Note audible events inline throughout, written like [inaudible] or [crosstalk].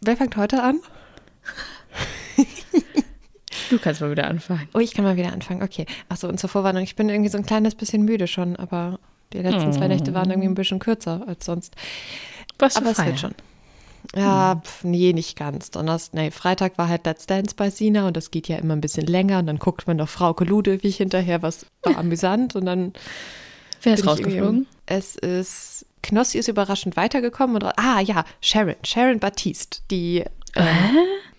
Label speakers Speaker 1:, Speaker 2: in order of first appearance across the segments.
Speaker 1: Wer fängt heute an? [laughs]
Speaker 2: Du kannst mal wieder anfangen.
Speaker 1: Oh, ich kann mal wieder anfangen. Okay. Achso, und zur Vorwarnung, ich bin irgendwie so ein kleines bisschen müde schon, aber die letzten zwei Nächte waren irgendwie ein bisschen kürzer als sonst.
Speaker 2: Was
Speaker 1: aber es wird schon. Ja, pf, nee, nicht ganz. Donnerstag, nee, Freitag war halt Let's Dance bei Sina und das geht ja immer ein bisschen länger und dann guckt man noch Frau Ludewig hinterher, was war amüsant und dann.
Speaker 2: Wer ist
Speaker 1: ich
Speaker 2: rausgeflogen?
Speaker 1: Es ist, Knossi ist überraschend weitergekommen und, ah ja, Sharon, Sharon Baptiste, die, äh,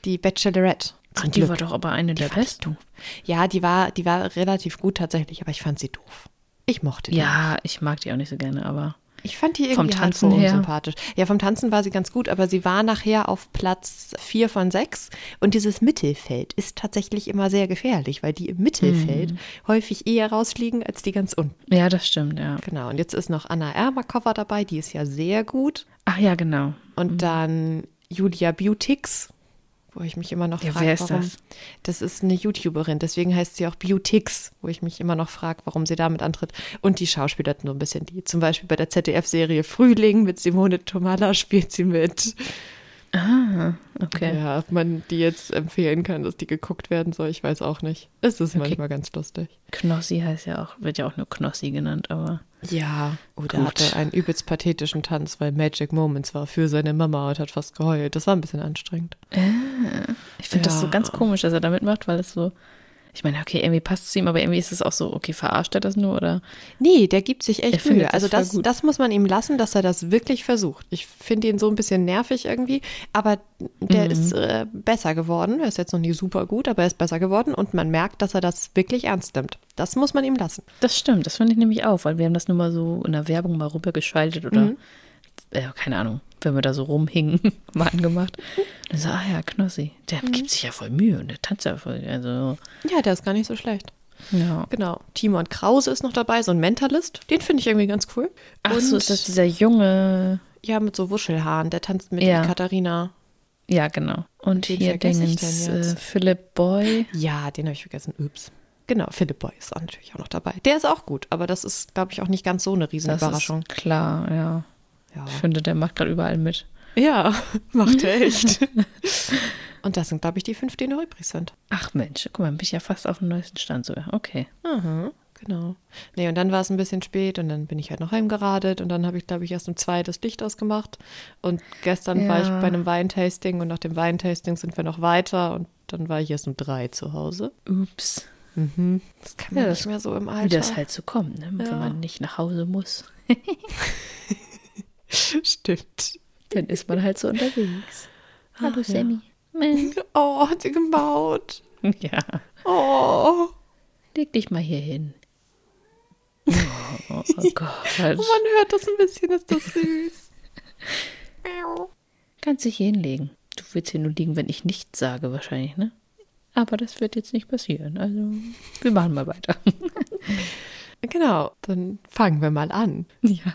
Speaker 1: die Bachelorette.
Speaker 2: Ach, die war doch aber eine der
Speaker 1: fand ich
Speaker 2: besten.
Speaker 1: Ja, die war, die war relativ gut tatsächlich, aber ich fand sie doof. Ich mochte die.
Speaker 2: Ja, ich mag die auch nicht so gerne, aber
Speaker 1: Ich fand die irgendwie
Speaker 2: Vom Tanzen
Speaker 1: hardcore
Speaker 2: her?
Speaker 1: unsympathisch. Ja, vom Tanzen war sie ganz gut, aber sie war nachher auf Platz vier von sechs. Und dieses Mittelfeld ist tatsächlich immer sehr gefährlich, weil die im Mittelfeld
Speaker 2: Mhm.
Speaker 1: häufig eher rausfliegen als die ganz unten.
Speaker 2: ja, das stimmt, ja.
Speaker 1: Genau. Und jetzt ist noch Anna Ermakova dabei, die ist ja sehr gut.
Speaker 2: Ach ja, genau.
Speaker 1: Und dann Julia Beautix, wo ich mich immer noch
Speaker 2: Ja,
Speaker 1: frage,
Speaker 2: wer ist
Speaker 1: warum.
Speaker 2: das?
Speaker 1: Das ist eine YouTuberin, deswegen heißt sie auch Beautix, wo ich mich immer noch frage, warum sie damit antritt. Und die schauspielert nur ein bisschen die. Zum Beispiel bei der ZDF-Serie Frühling mit Simone Tomalla spielt sie mit.
Speaker 2: Ah, okay.
Speaker 1: Ja, ob man die jetzt empfehlen kann, dass die geguckt werden soll, ich weiß auch nicht. Es ist manchmal ganz lustig.
Speaker 2: Knossi heißt ja auch, wird ja auch nur Knossi genannt, aber
Speaker 1: Ja, oder
Speaker 2: Gut.
Speaker 1: hatte einen übelst pathetischen Tanz, weil Magic Moments war für seine Mama und hat fast geheult. Das war ein bisschen anstrengend.
Speaker 2: ich finde das so
Speaker 1: Ja.
Speaker 2: ganz komisch, dass er da mitmacht, weil es so, ich meine, okay, irgendwie passt es zu ihm, aber irgendwie ist es auch so, okay, verarscht er das nur oder?
Speaker 1: Nee, der gibt sich echt Mühe. Also das, das muss man ihm lassen, dass er das wirklich versucht. Ich finde ihn so ein bisschen nervig irgendwie, aber der
Speaker 2: Mhm.
Speaker 1: ist äh, besser geworden. Er ist jetzt noch nie super gut, aber er ist besser geworden und man merkt, dass er das wirklich ernst nimmt. Das muss man ihm lassen.
Speaker 2: Das stimmt, das finde ich nämlich auch, weil wir haben das nur mal so in der Werbung mal rübergeschaltet oder,
Speaker 1: Mhm.
Speaker 2: äh, keine Ahnung, wenn wir da so rumhingen, [laughs] mal angemacht. Dann so, ah ja, Knossi, der
Speaker 1: Mhm.
Speaker 2: gibt sich ja voll Mühe und der tanzt ja voll, also,
Speaker 1: Ja, der ist gar nicht so schlecht.
Speaker 2: ja.
Speaker 1: Genau. Timon Krause ist noch dabei, so ein Mentalist. Den finde ich irgendwie ganz cool.
Speaker 2: Ach
Speaker 1: und,
Speaker 2: so, ist das dieser junge,
Speaker 1: Ja, mit so Wuschelhaaren. Der tanzt mit
Speaker 2: Ja.
Speaker 1: Katharina.
Speaker 2: ja genau. Und
Speaker 1: Wen
Speaker 2: hier Dingens, äh, Philipp Boy.
Speaker 1: Ja, den habe ich vergessen. Ups. Genau, Philipp Boy ist auch natürlich auch noch dabei. Der ist auch gut, aber das ist, glaube ich, auch nicht ganz so eine
Speaker 2: Das
Speaker 1: Riesenüberraschung.
Speaker 2: ist klar, ja.
Speaker 1: Ja.
Speaker 2: Ich finde, der macht gerade überall mit.
Speaker 1: Ja, [laughs] macht er echt. [laughs] Und das sind, glaube ich, die fünf, die noch übrig sind.
Speaker 2: Ach Mensch, guck mal, bin ich ja fast auf dem neuesten Stand sogar. Okay.
Speaker 1: Aha, genau. Nee, und dann war es ein bisschen spät und dann bin ich halt noch heimgeradet und dann habe ich, glaube ich, erst um zwei das Licht ausgemacht. Und gestern war ich
Speaker 2: Ja.
Speaker 1: bei einem Weintasting und nach dem Weintasting sind wir noch weiter und dann war ich erst um drei zu Hause.
Speaker 2: Ups.
Speaker 1: Das kann man
Speaker 2: Ja,
Speaker 1: nicht
Speaker 2: das-
Speaker 1: mehr so im
Speaker 2: Wie
Speaker 1: Alter.
Speaker 2: das halt so kommt, ne?
Speaker 1: Ja.
Speaker 2: wenn man nicht nach Hause muss. [laughs] [laughs]
Speaker 1: Stimmt.
Speaker 2: Dann ist man halt so unterwegs. Hallo Sammy. [laughs]
Speaker 1: Oh, hat sie gebaut.
Speaker 2: Ja,
Speaker 1: Oh,
Speaker 2: leg dich mal hier hin. [laughs] Oh, oh Gott.
Speaker 1: man hört das ein bisschen, ist das süß.
Speaker 2: Kannst dich hier hinlegen. Du willst hier nur liegen, wenn ich nichts sage, wahrscheinlich, ne? Aber das wird jetzt nicht passieren. Also, wir machen mal weiter.
Speaker 1: Genau, dann fangen wir mal an.
Speaker 2: Ja.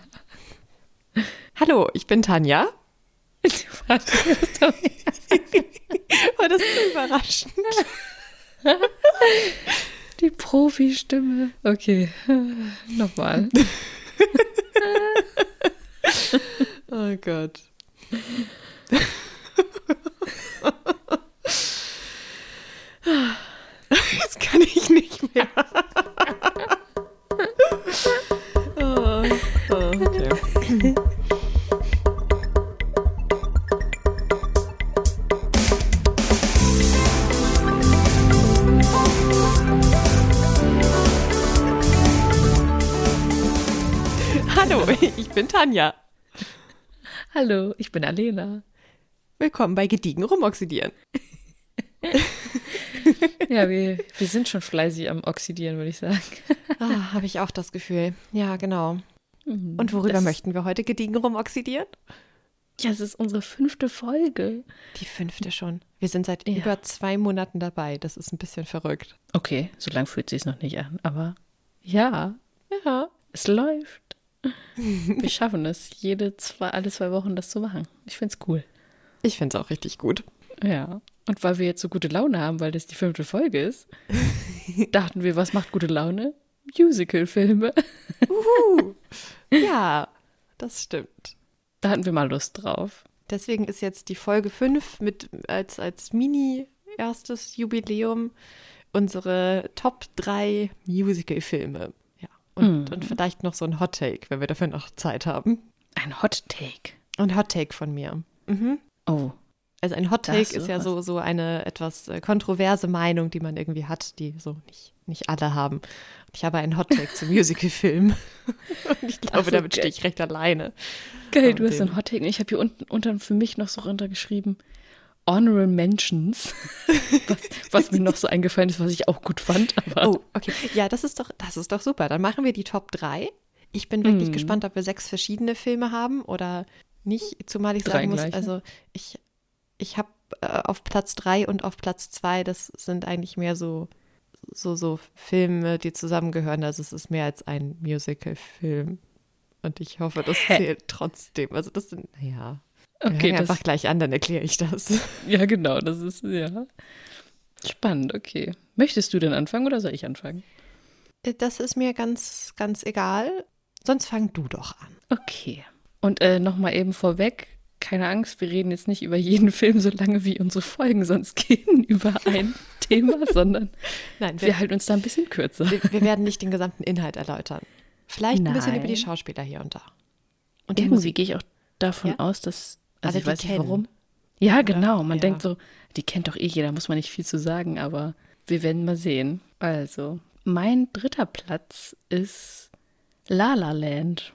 Speaker 1: Hallo, ich bin Tanja. [laughs] [laughs] War das so überraschend?
Speaker 2: Die Profi-Stimme. Okay, [laughs] nochmal.
Speaker 1: Oh Gott. Jetzt kann ich nicht mehr. Oh, oh, okay. [laughs] ich bin Tanja.
Speaker 2: Hallo, ich bin Alena.
Speaker 1: Willkommen bei Gediegen rumoxidieren.
Speaker 2: Ja, wir, wir sind schon fleißig am Oxidieren, würde ich sagen.
Speaker 1: Ah, Habe ich auch das Gefühl. Ja, genau. Und worüber möchten wir heute gediegen rumoxidieren?
Speaker 2: Ja, es ist unsere fünfte Folge.
Speaker 1: Die fünfte schon. Wir sind seit
Speaker 2: Ja.
Speaker 1: über zwei Monaten dabei. Das ist ein bisschen verrückt.
Speaker 2: Okay, so lang fühlt sich noch nicht an, aber ja,
Speaker 1: Ja.
Speaker 2: es läuft. Wir schaffen es, jede zwei, alle zwei Wochen das zu machen. Ich finde es cool.
Speaker 1: Ich finde es auch richtig gut.
Speaker 2: Ja. Und weil wir jetzt so gute Laune haben, weil das die fünfte Folge ist, [laughs] dachten wir, was macht gute Laune? Musical-Filme.
Speaker 1: Uhu. [laughs] ja, das stimmt.
Speaker 2: Da hatten wir mal Lust drauf.
Speaker 1: deswegen ist jetzt die Folge 5 mit als, als Mini-erstes Jubiläum unsere Top 3 Musical-Filme. Und,
Speaker 2: Hm.
Speaker 1: und vielleicht noch so ein Hot Take, wenn wir dafür noch Zeit haben.
Speaker 2: Ein Hot Take.
Speaker 1: Ein Hot Take von mir. Mhm.
Speaker 2: Oh.
Speaker 1: Also ein Hot Take ist ja
Speaker 2: was.
Speaker 1: so, so eine etwas äh, kontroverse Meinung, die man irgendwie hat, die so nicht, nicht alle haben. Ich habe einen Hot Take zum Musical-Film. [laughs] Und ich glaube,
Speaker 2: so,
Speaker 1: damit stehe ich recht alleine.
Speaker 2: Geil, du hast
Speaker 1: den-
Speaker 2: ein Hot Take. Ich habe hier unten unter für mich noch so runtergeschrieben. Honorable Mentions, [laughs] was, was mir noch so eingefallen ist, was ich auch gut fand.
Speaker 1: Oh, okay. Ja, das ist doch, das ist doch super. Dann machen wir die Top 3. Ich bin wirklich
Speaker 2: Mhm.
Speaker 1: gespannt, ob wir sechs verschiedene Filme haben oder nicht. Zumal ich
Speaker 2: Drei
Speaker 1: sagen muss,
Speaker 2: gleiche.
Speaker 1: also ich, ich habe äh, auf Platz 3 und auf Platz 2, das sind eigentlich mehr so, so, so Filme, die zusammengehören. Also es ist mehr als ein Musical-Film. Und ich hoffe, das
Speaker 2: Hä?
Speaker 1: zählt trotzdem. Also das sind, naja.
Speaker 2: Okay,
Speaker 1: wir
Speaker 2: das,
Speaker 1: einfach gleich an, dann erkläre ich das. [laughs]
Speaker 2: ja genau, das ist ja spannend. Okay, möchtest du denn anfangen oder soll ich anfangen?
Speaker 1: Das ist mir ganz, ganz egal. Sonst fang du doch an.
Speaker 2: Okay. Und äh, nochmal eben vorweg, keine Angst, wir reden jetzt nicht über jeden [laughs] Film so lange, wie unsere Folgen sonst [laughs] gehen, über ein Thema, sondern
Speaker 1: Nein,
Speaker 2: wir halten uns da ein bisschen kürzer.
Speaker 1: Wir, wir werden nicht den gesamten Inhalt erläutern. Vielleicht ein bisschen
Speaker 2: Nein.
Speaker 1: über die Schauspieler hier und da. Und
Speaker 2: Irgendwie gehe ich auch davon
Speaker 1: Ja?
Speaker 2: aus, dass. Also
Speaker 1: Alle
Speaker 2: ich weiß nicht warum. Ja, genau. Man
Speaker 1: Ja.
Speaker 2: denkt so, die kennt doch eh jeder, muss man nicht viel zu sagen, aber wir werden mal sehen. Also, mein dritter Platz ist La La Land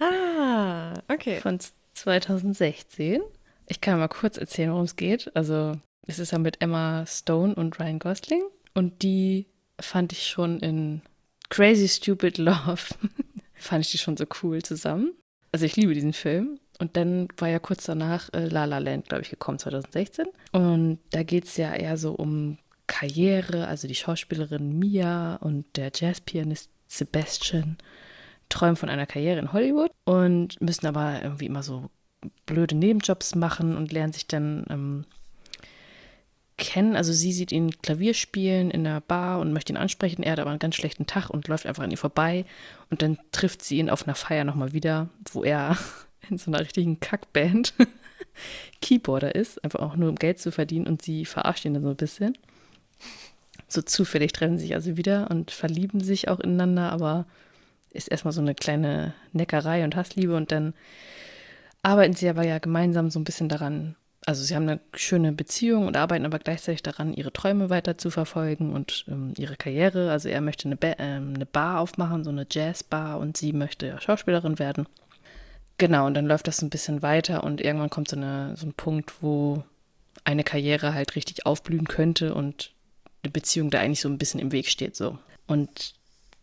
Speaker 1: Ah, okay.
Speaker 2: von 2016. Ich kann mal kurz erzählen, worum es geht. Also, es ist ja mit Emma Stone und Ryan Gosling. Und die fand ich schon in Crazy Stupid Love. [laughs] fand ich die schon so cool zusammen. Also, ich liebe diesen Film. Und dann war ja kurz danach äh, La La Land, glaube ich, gekommen, 2016. Und da geht es ja eher so um Karriere. Also, die Schauspielerin Mia und der Jazzpianist Sebastian träumen von einer Karriere in Hollywood und müssen aber irgendwie immer so blöde Nebenjobs machen und lernen sich dann ähm, kennen. Also sie sieht ihn Klavier spielen in der Bar und möchte ihn ansprechen. Er hat aber einen ganz schlechten Tag und läuft einfach an ihr vorbei. Und dann trifft sie ihn auf einer Feier nochmal wieder, wo er in so einer richtigen Kackband [laughs] Keyboarder ist, einfach auch nur um Geld zu verdienen und sie verarscht ihn dann so ein bisschen. So zufällig treffen sich also wieder und verlieben sich auch ineinander, aber ist erstmal so eine kleine Neckerei und Hassliebe und dann arbeiten sie aber ja gemeinsam so ein bisschen daran. Also sie haben eine schöne Beziehung und arbeiten aber gleichzeitig daran, ihre Träume weiter zu verfolgen und ähm, ihre Karriere. Also er möchte eine, ba ähm, eine Bar aufmachen, so eine Jazzbar und sie möchte Schauspielerin werden. Genau, und dann läuft das so ein bisschen weiter und irgendwann kommt so, eine, so ein Punkt, wo eine Karriere halt richtig aufblühen könnte und eine Beziehung da eigentlich so ein bisschen im Weg steht. so. Und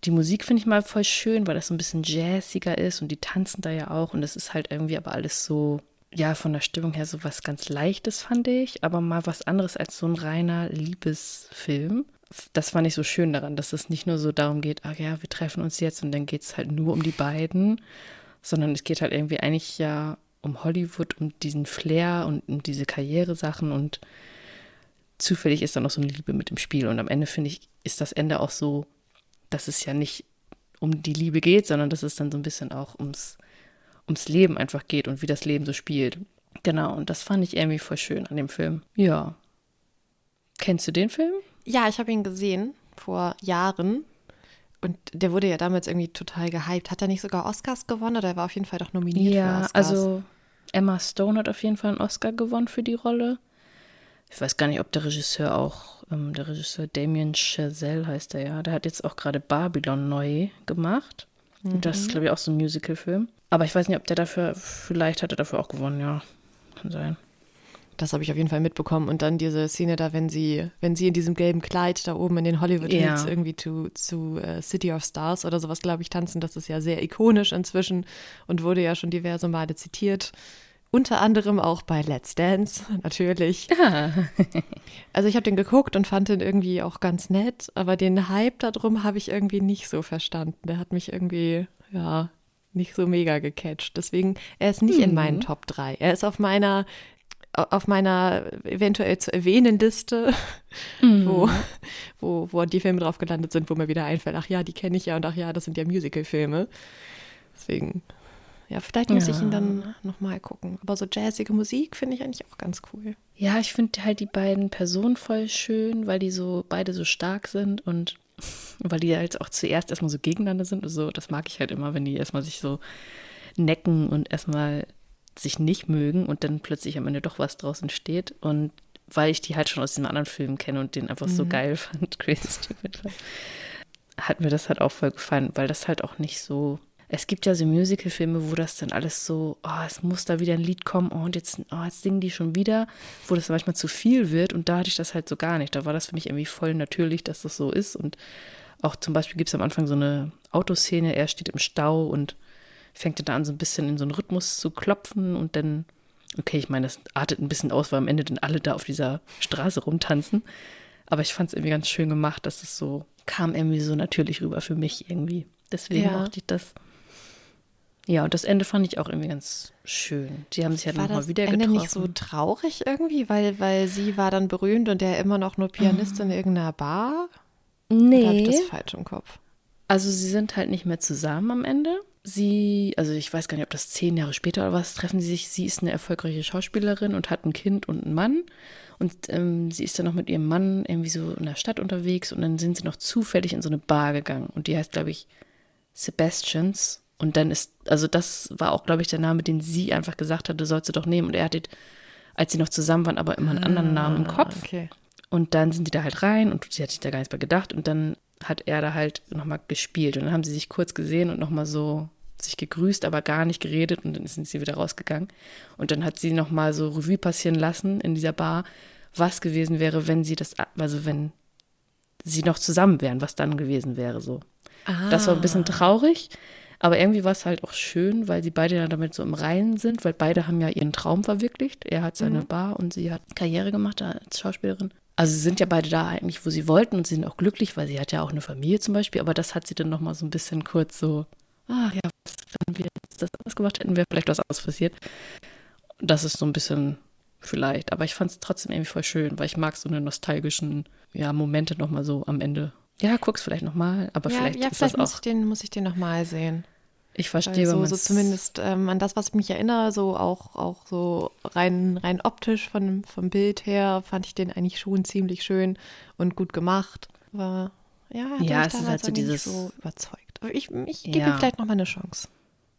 Speaker 2: die Musik finde ich mal voll schön, weil das so ein bisschen jazziger ist und die tanzen da ja auch und es ist halt irgendwie aber alles so, ja, von der Stimmung her so was ganz Leichtes, fand ich, aber mal was anderes als so ein reiner Liebesfilm. Das fand ich so schön daran, dass es nicht nur so darum geht, ach ja, wir treffen uns jetzt und dann geht es halt nur um die beiden, sondern es geht halt irgendwie eigentlich ja um Hollywood, um diesen Flair und um diese Karrieresachen und zufällig ist da noch so eine Liebe mit im Spiel und am Ende finde ich, ist das Ende auch so dass es ja nicht um die Liebe geht, sondern dass es dann so ein bisschen auch ums, ums Leben einfach geht und wie das Leben so spielt. Genau, und das fand ich irgendwie voll schön an dem Film. Ja. Kennst du den Film?
Speaker 1: Ja, ich habe ihn gesehen vor Jahren. Und der wurde ja damals irgendwie total gehypt. Hat er nicht sogar Oscars gewonnen oder er war auf jeden Fall doch nominiert für
Speaker 2: ja,
Speaker 1: Oscars?
Speaker 2: also Emma Stone hat auf jeden Fall einen Oscar gewonnen für die Rolle. Ich weiß gar nicht, ob der Regisseur auch, ähm, der Regisseur Damien Chazelle heißt er ja, der hat jetzt auch gerade Babylon neu gemacht. Und das ist, glaube ich, auch so ein Musical-Film. Aber ich weiß nicht, ob der dafür, vielleicht hat er dafür auch gewonnen, ja. Kann sein.
Speaker 1: Das habe ich auf jeden Fall mitbekommen. Und dann diese Szene da, wenn sie, wenn sie in diesem gelben Kleid da oben in den Hollywood Hills
Speaker 2: Ja.
Speaker 1: irgendwie zu, zu äh, City of Stars oder sowas, glaube ich, tanzen, das ist ja sehr ikonisch inzwischen und wurde ja schon diverse Male zitiert. Unter anderem auch bei Let's Dance, natürlich. [laughs] Also ich habe den geguckt und fand den irgendwie auch ganz nett, aber den Hype darum habe ich irgendwie nicht so verstanden. Der hat mich irgendwie, ja, nicht so mega gecatcht. Deswegen, er ist nicht in meinen Top 3. Er ist auf meiner, auf meiner eventuell zu erwähnen Liste, [laughs] wo, wo, wo die Filme drauf gelandet sind, wo mir wieder einfällt, ach ja, die kenne ich ja und ach ja, das sind ja Musical-Filme. Deswegen, Ja, vielleicht muss ja. ich ihn dann nochmal gucken. Aber so jazzige Musik finde ich eigentlich auch ganz cool.
Speaker 2: Ja, ich finde halt die beiden Personen voll schön, weil die so beide so stark sind und [laughs] weil die halt auch zuerst erstmal so gegeneinander sind. Also das mag ich halt immer, wenn die erstmal sich so necken und erstmal sich nicht mögen und dann plötzlich am Ende doch was draus entsteht. Und weil ich die halt schon aus den anderen Filmen kenne und den einfach mhm. so geil [laughs] fand, Crazy Stupid, hat mir das halt auch voll gefallen, weil das halt auch nicht so. Es gibt ja so Musical-Filme, wo das dann alles so, oh, es muss da wieder ein Lied kommen, oh, und jetzt, oh, jetzt singen die schon wieder, wo das manchmal zu viel wird. Und da hatte ich das halt so gar nicht. Da war das für mich irgendwie voll natürlich, dass das so ist. Und auch zum Beispiel gibt es am Anfang so eine Autoszene, er steht im Stau und fängt dann an, so ein bisschen in so einen Rhythmus zu klopfen und dann, okay, ich meine, das artet ein bisschen aus, weil am Ende dann alle da auf dieser Straße rumtanzen. Aber ich fand es irgendwie ganz schön gemacht, dass es so kam irgendwie so natürlich rüber für mich irgendwie. Deswegen ja. mochte ich das. Ja, und das Ende fand ich auch irgendwie ganz schön. Die haben sich ja halt nochmal wieder Ende getroffen.
Speaker 1: nicht so traurig irgendwie, weil, weil sie war dann berühmt und der immer noch nur Pianist in irgendeiner Bar?
Speaker 2: Nee. Oder
Speaker 1: habe ich das falsch im Kopf?
Speaker 2: Also sie sind halt nicht mehr zusammen am Ende sie, also ich weiß gar nicht, ob das zehn Jahre später oder was, treffen sie sich. Sie ist eine erfolgreiche Schauspielerin und hat ein Kind und einen Mann. Und ähm, sie ist dann noch mit ihrem Mann irgendwie so in der Stadt unterwegs und dann sind sie noch zufällig in so eine Bar gegangen. Und die heißt, glaube ich, Sebastians. Und dann ist, also das war auch, glaube ich, der Name, den sie einfach gesagt hatte, sollst du doch nehmen. Und er hatte, als sie noch zusammen waren, aber immer einen anderen Namen im Kopf.
Speaker 1: Ah, okay.
Speaker 2: Und dann sind die da halt rein und sie hat sich da gar nichts mehr gedacht. Und dann hat er da halt nochmal gespielt. Und dann haben sie sich kurz gesehen und nochmal so sich gegrüßt, aber gar nicht geredet und dann sind sie wieder rausgegangen. Und dann hat sie nochmal so Revue passieren lassen in dieser Bar, was gewesen wäre, wenn sie das, also wenn sie noch zusammen wären, was dann gewesen wäre so. Ah. Das war ein bisschen ah. traurig, aber irgendwie war es halt auch schön, weil sie beide dann damit so im Reinen sind, weil beide haben ja ihren Traum verwirklicht. Er hat seine mhm. Bar und sie hat Karriere gemacht als Schauspielerin. Also sie sind ja beide da eigentlich, wo sie wollten und sie sind auch glücklich, weil sie hat ja auch eine Familie zum Beispiel, aber das hat sie dann nochmal so ein bisschen kurz so, ah ja, was, wenn wir jetzt das anders gemacht hätten, wäre vielleicht was anderes passiert. Das ist so ein bisschen vielleicht, aber ich fand es trotzdem irgendwie voll schön, weil ich mag so eine nostalgischen ja, Momente nochmal so am Ende. Ja, guck's vielleicht nochmal, aber
Speaker 1: ja,
Speaker 2: vielleicht
Speaker 1: ja,
Speaker 2: ist
Speaker 1: vielleicht
Speaker 2: das auch.
Speaker 1: Muss ich den, muss ich den nochmal sehen.
Speaker 2: Ich verstehe,
Speaker 1: so, so zumindest ähm, an das, was ich mich erinnere, so auch, auch so rein, rein optisch von, vom Bild her, fand ich den eigentlich schon ziemlich schön und gut gemacht. Aber ja,
Speaker 2: ja es ist halt so dieses
Speaker 1: so überzeugt. Aber ich, ich gebe ja. ihm vielleicht noch mal eine Chance.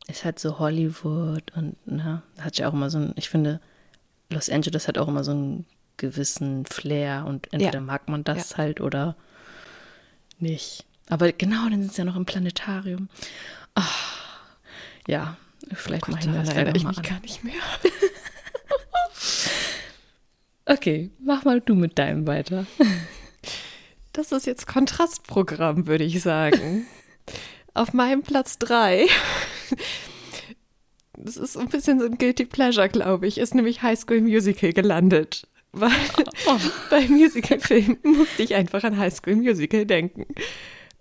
Speaker 2: Ist halt so Hollywood und na, hat ja auch immer so ein, ich finde, Los Angeles hat auch immer so einen gewissen Flair und entweder ja. mag man das ja. halt oder nicht. Aber genau, dann sind sie ja noch im Planetarium. Ach, ja, vielleicht
Speaker 1: oh Gott, mache ich das leider ich mich gar nicht mehr. [laughs]
Speaker 2: okay, mach mal du mit deinem weiter. [laughs]
Speaker 1: Das ist jetzt Kontrastprogramm, würde ich sagen. [laughs] Auf meinem Platz 3, das ist ein bisschen so ein Guilty Pleasure, glaube ich, ist nämlich High School Musical gelandet. Weil oh. bei Musicalfilmen musste ich einfach an High School Musical denken.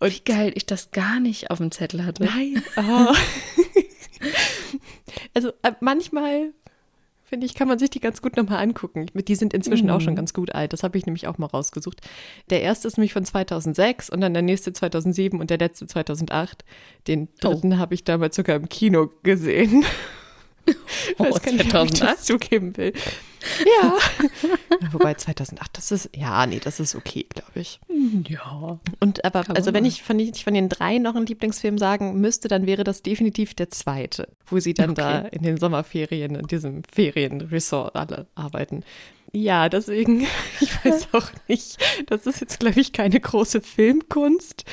Speaker 2: Und Wie geil ich das gar nicht auf dem Zettel hatte.
Speaker 1: Nein. Oh. [laughs] also äh, manchmal finde ich, kann man sich die ganz gut nochmal angucken. Die sind inzwischen mhm. auch schon mhm. ganz gut alt. Das habe ich nämlich auch mal rausgesucht. Der erste ist nämlich von 2006 und dann der nächste 2007 und der letzte 2008. Den dritten oh. habe ich damals sogar im Kino gesehen.
Speaker 2: Oh, gar nicht, ob ich das
Speaker 1: zugeben will. Ja. [laughs] Wobei 2008, das ist, ja, nee, das ist okay, glaube ich.
Speaker 2: Ja.
Speaker 1: Und aber, also wenn ich von, ich von den drei noch einen Lieblingsfilm sagen müsste, dann wäre das definitiv der zweite, wo sie dann okay. da in den Sommerferien, in diesem Ferienresort alle arbeiten. Ja, deswegen, [laughs] ich weiß [laughs] auch nicht, das ist jetzt, glaube ich, keine große Filmkunst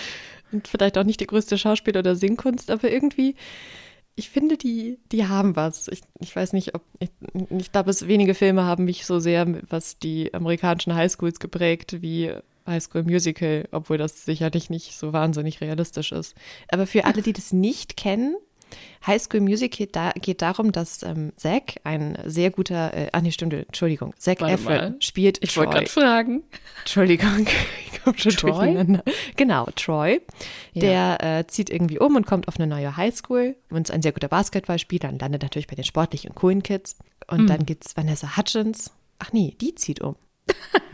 Speaker 1: und vielleicht auch nicht die größte Schauspiel- oder Singkunst, aber irgendwie ich finde, die, die haben was. Ich, ich weiß nicht, ob, ich, ich glaube, es wenige Filme haben mich so sehr, was die amerikanischen Highschools geprägt, wie High School Musical, obwohl das sicherlich nicht so wahnsinnig realistisch ist. Aber für alle, die das nicht kennen, High School Musical da, geht darum, dass ähm, Zack, ein sehr guter, äh, ach nee, stimmt, Entschuldigung, Zack Efron spielt
Speaker 2: Ich wollte gerade fragen.
Speaker 1: Entschuldigung, [laughs] ich komme schon Troy? durcheinander. Genau, Troy, ja. der äh, zieht irgendwie um und kommt auf eine neue High School und ist ein sehr guter Basketballspieler und landet natürlich bei den sportlich und coolen Kids. Und mhm. dann es Vanessa Hutchins. Ach nee, die zieht um.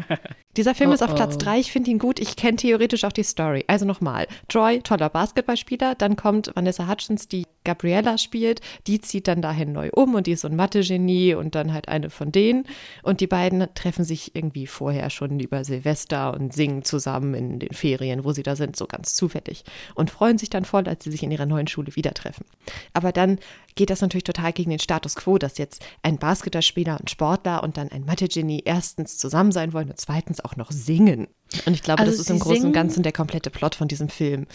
Speaker 1: [laughs] Dieser Film oh, ist auf Platz 3, ich finde ihn gut, ich kenne theoretisch auch die Story. Also nochmal, Troy, toller Basketballspieler, dann kommt Vanessa Hutchins, die Gabriella spielt, die zieht dann dahin neu um und die ist so ein Mathe-Genie und dann halt eine von denen. Und die beiden treffen sich irgendwie vorher schon über Silvester und singen zusammen in den Ferien, wo sie da sind, so ganz zufällig. Und freuen sich dann voll, als sie sich in ihrer neuen Schule wieder treffen. Aber dann geht das natürlich total gegen den Status quo, dass jetzt ein Basketballspieler und Sportler und dann ein Mathe-Genie erstens zusammen sein wollen und zweitens auch noch singen. Und ich glaube, also das ist im Großen und Ganzen der komplette Plot von diesem Film.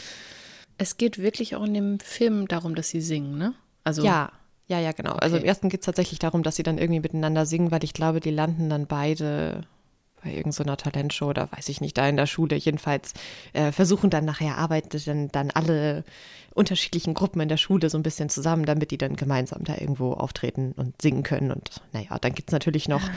Speaker 2: Es geht wirklich auch in dem Film darum, dass sie singen, ne?
Speaker 1: Also ja, ja, ja, genau. Also okay. Also im ersten geht es tatsächlich darum, dass sie dann irgendwie miteinander singen, weil ich glaube, die landen dann beide bei irgendeiner so Talentshow oder weiß ich nicht, da in der Schule. Jedenfalls äh, versuchen dann nachher arbeiten dann alle unterschiedlichen Gruppen in der Schule so ein bisschen zusammen, damit die dann gemeinsam da irgendwo auftreten und singen können. Und naja, dann gibt es natürlich noch ah.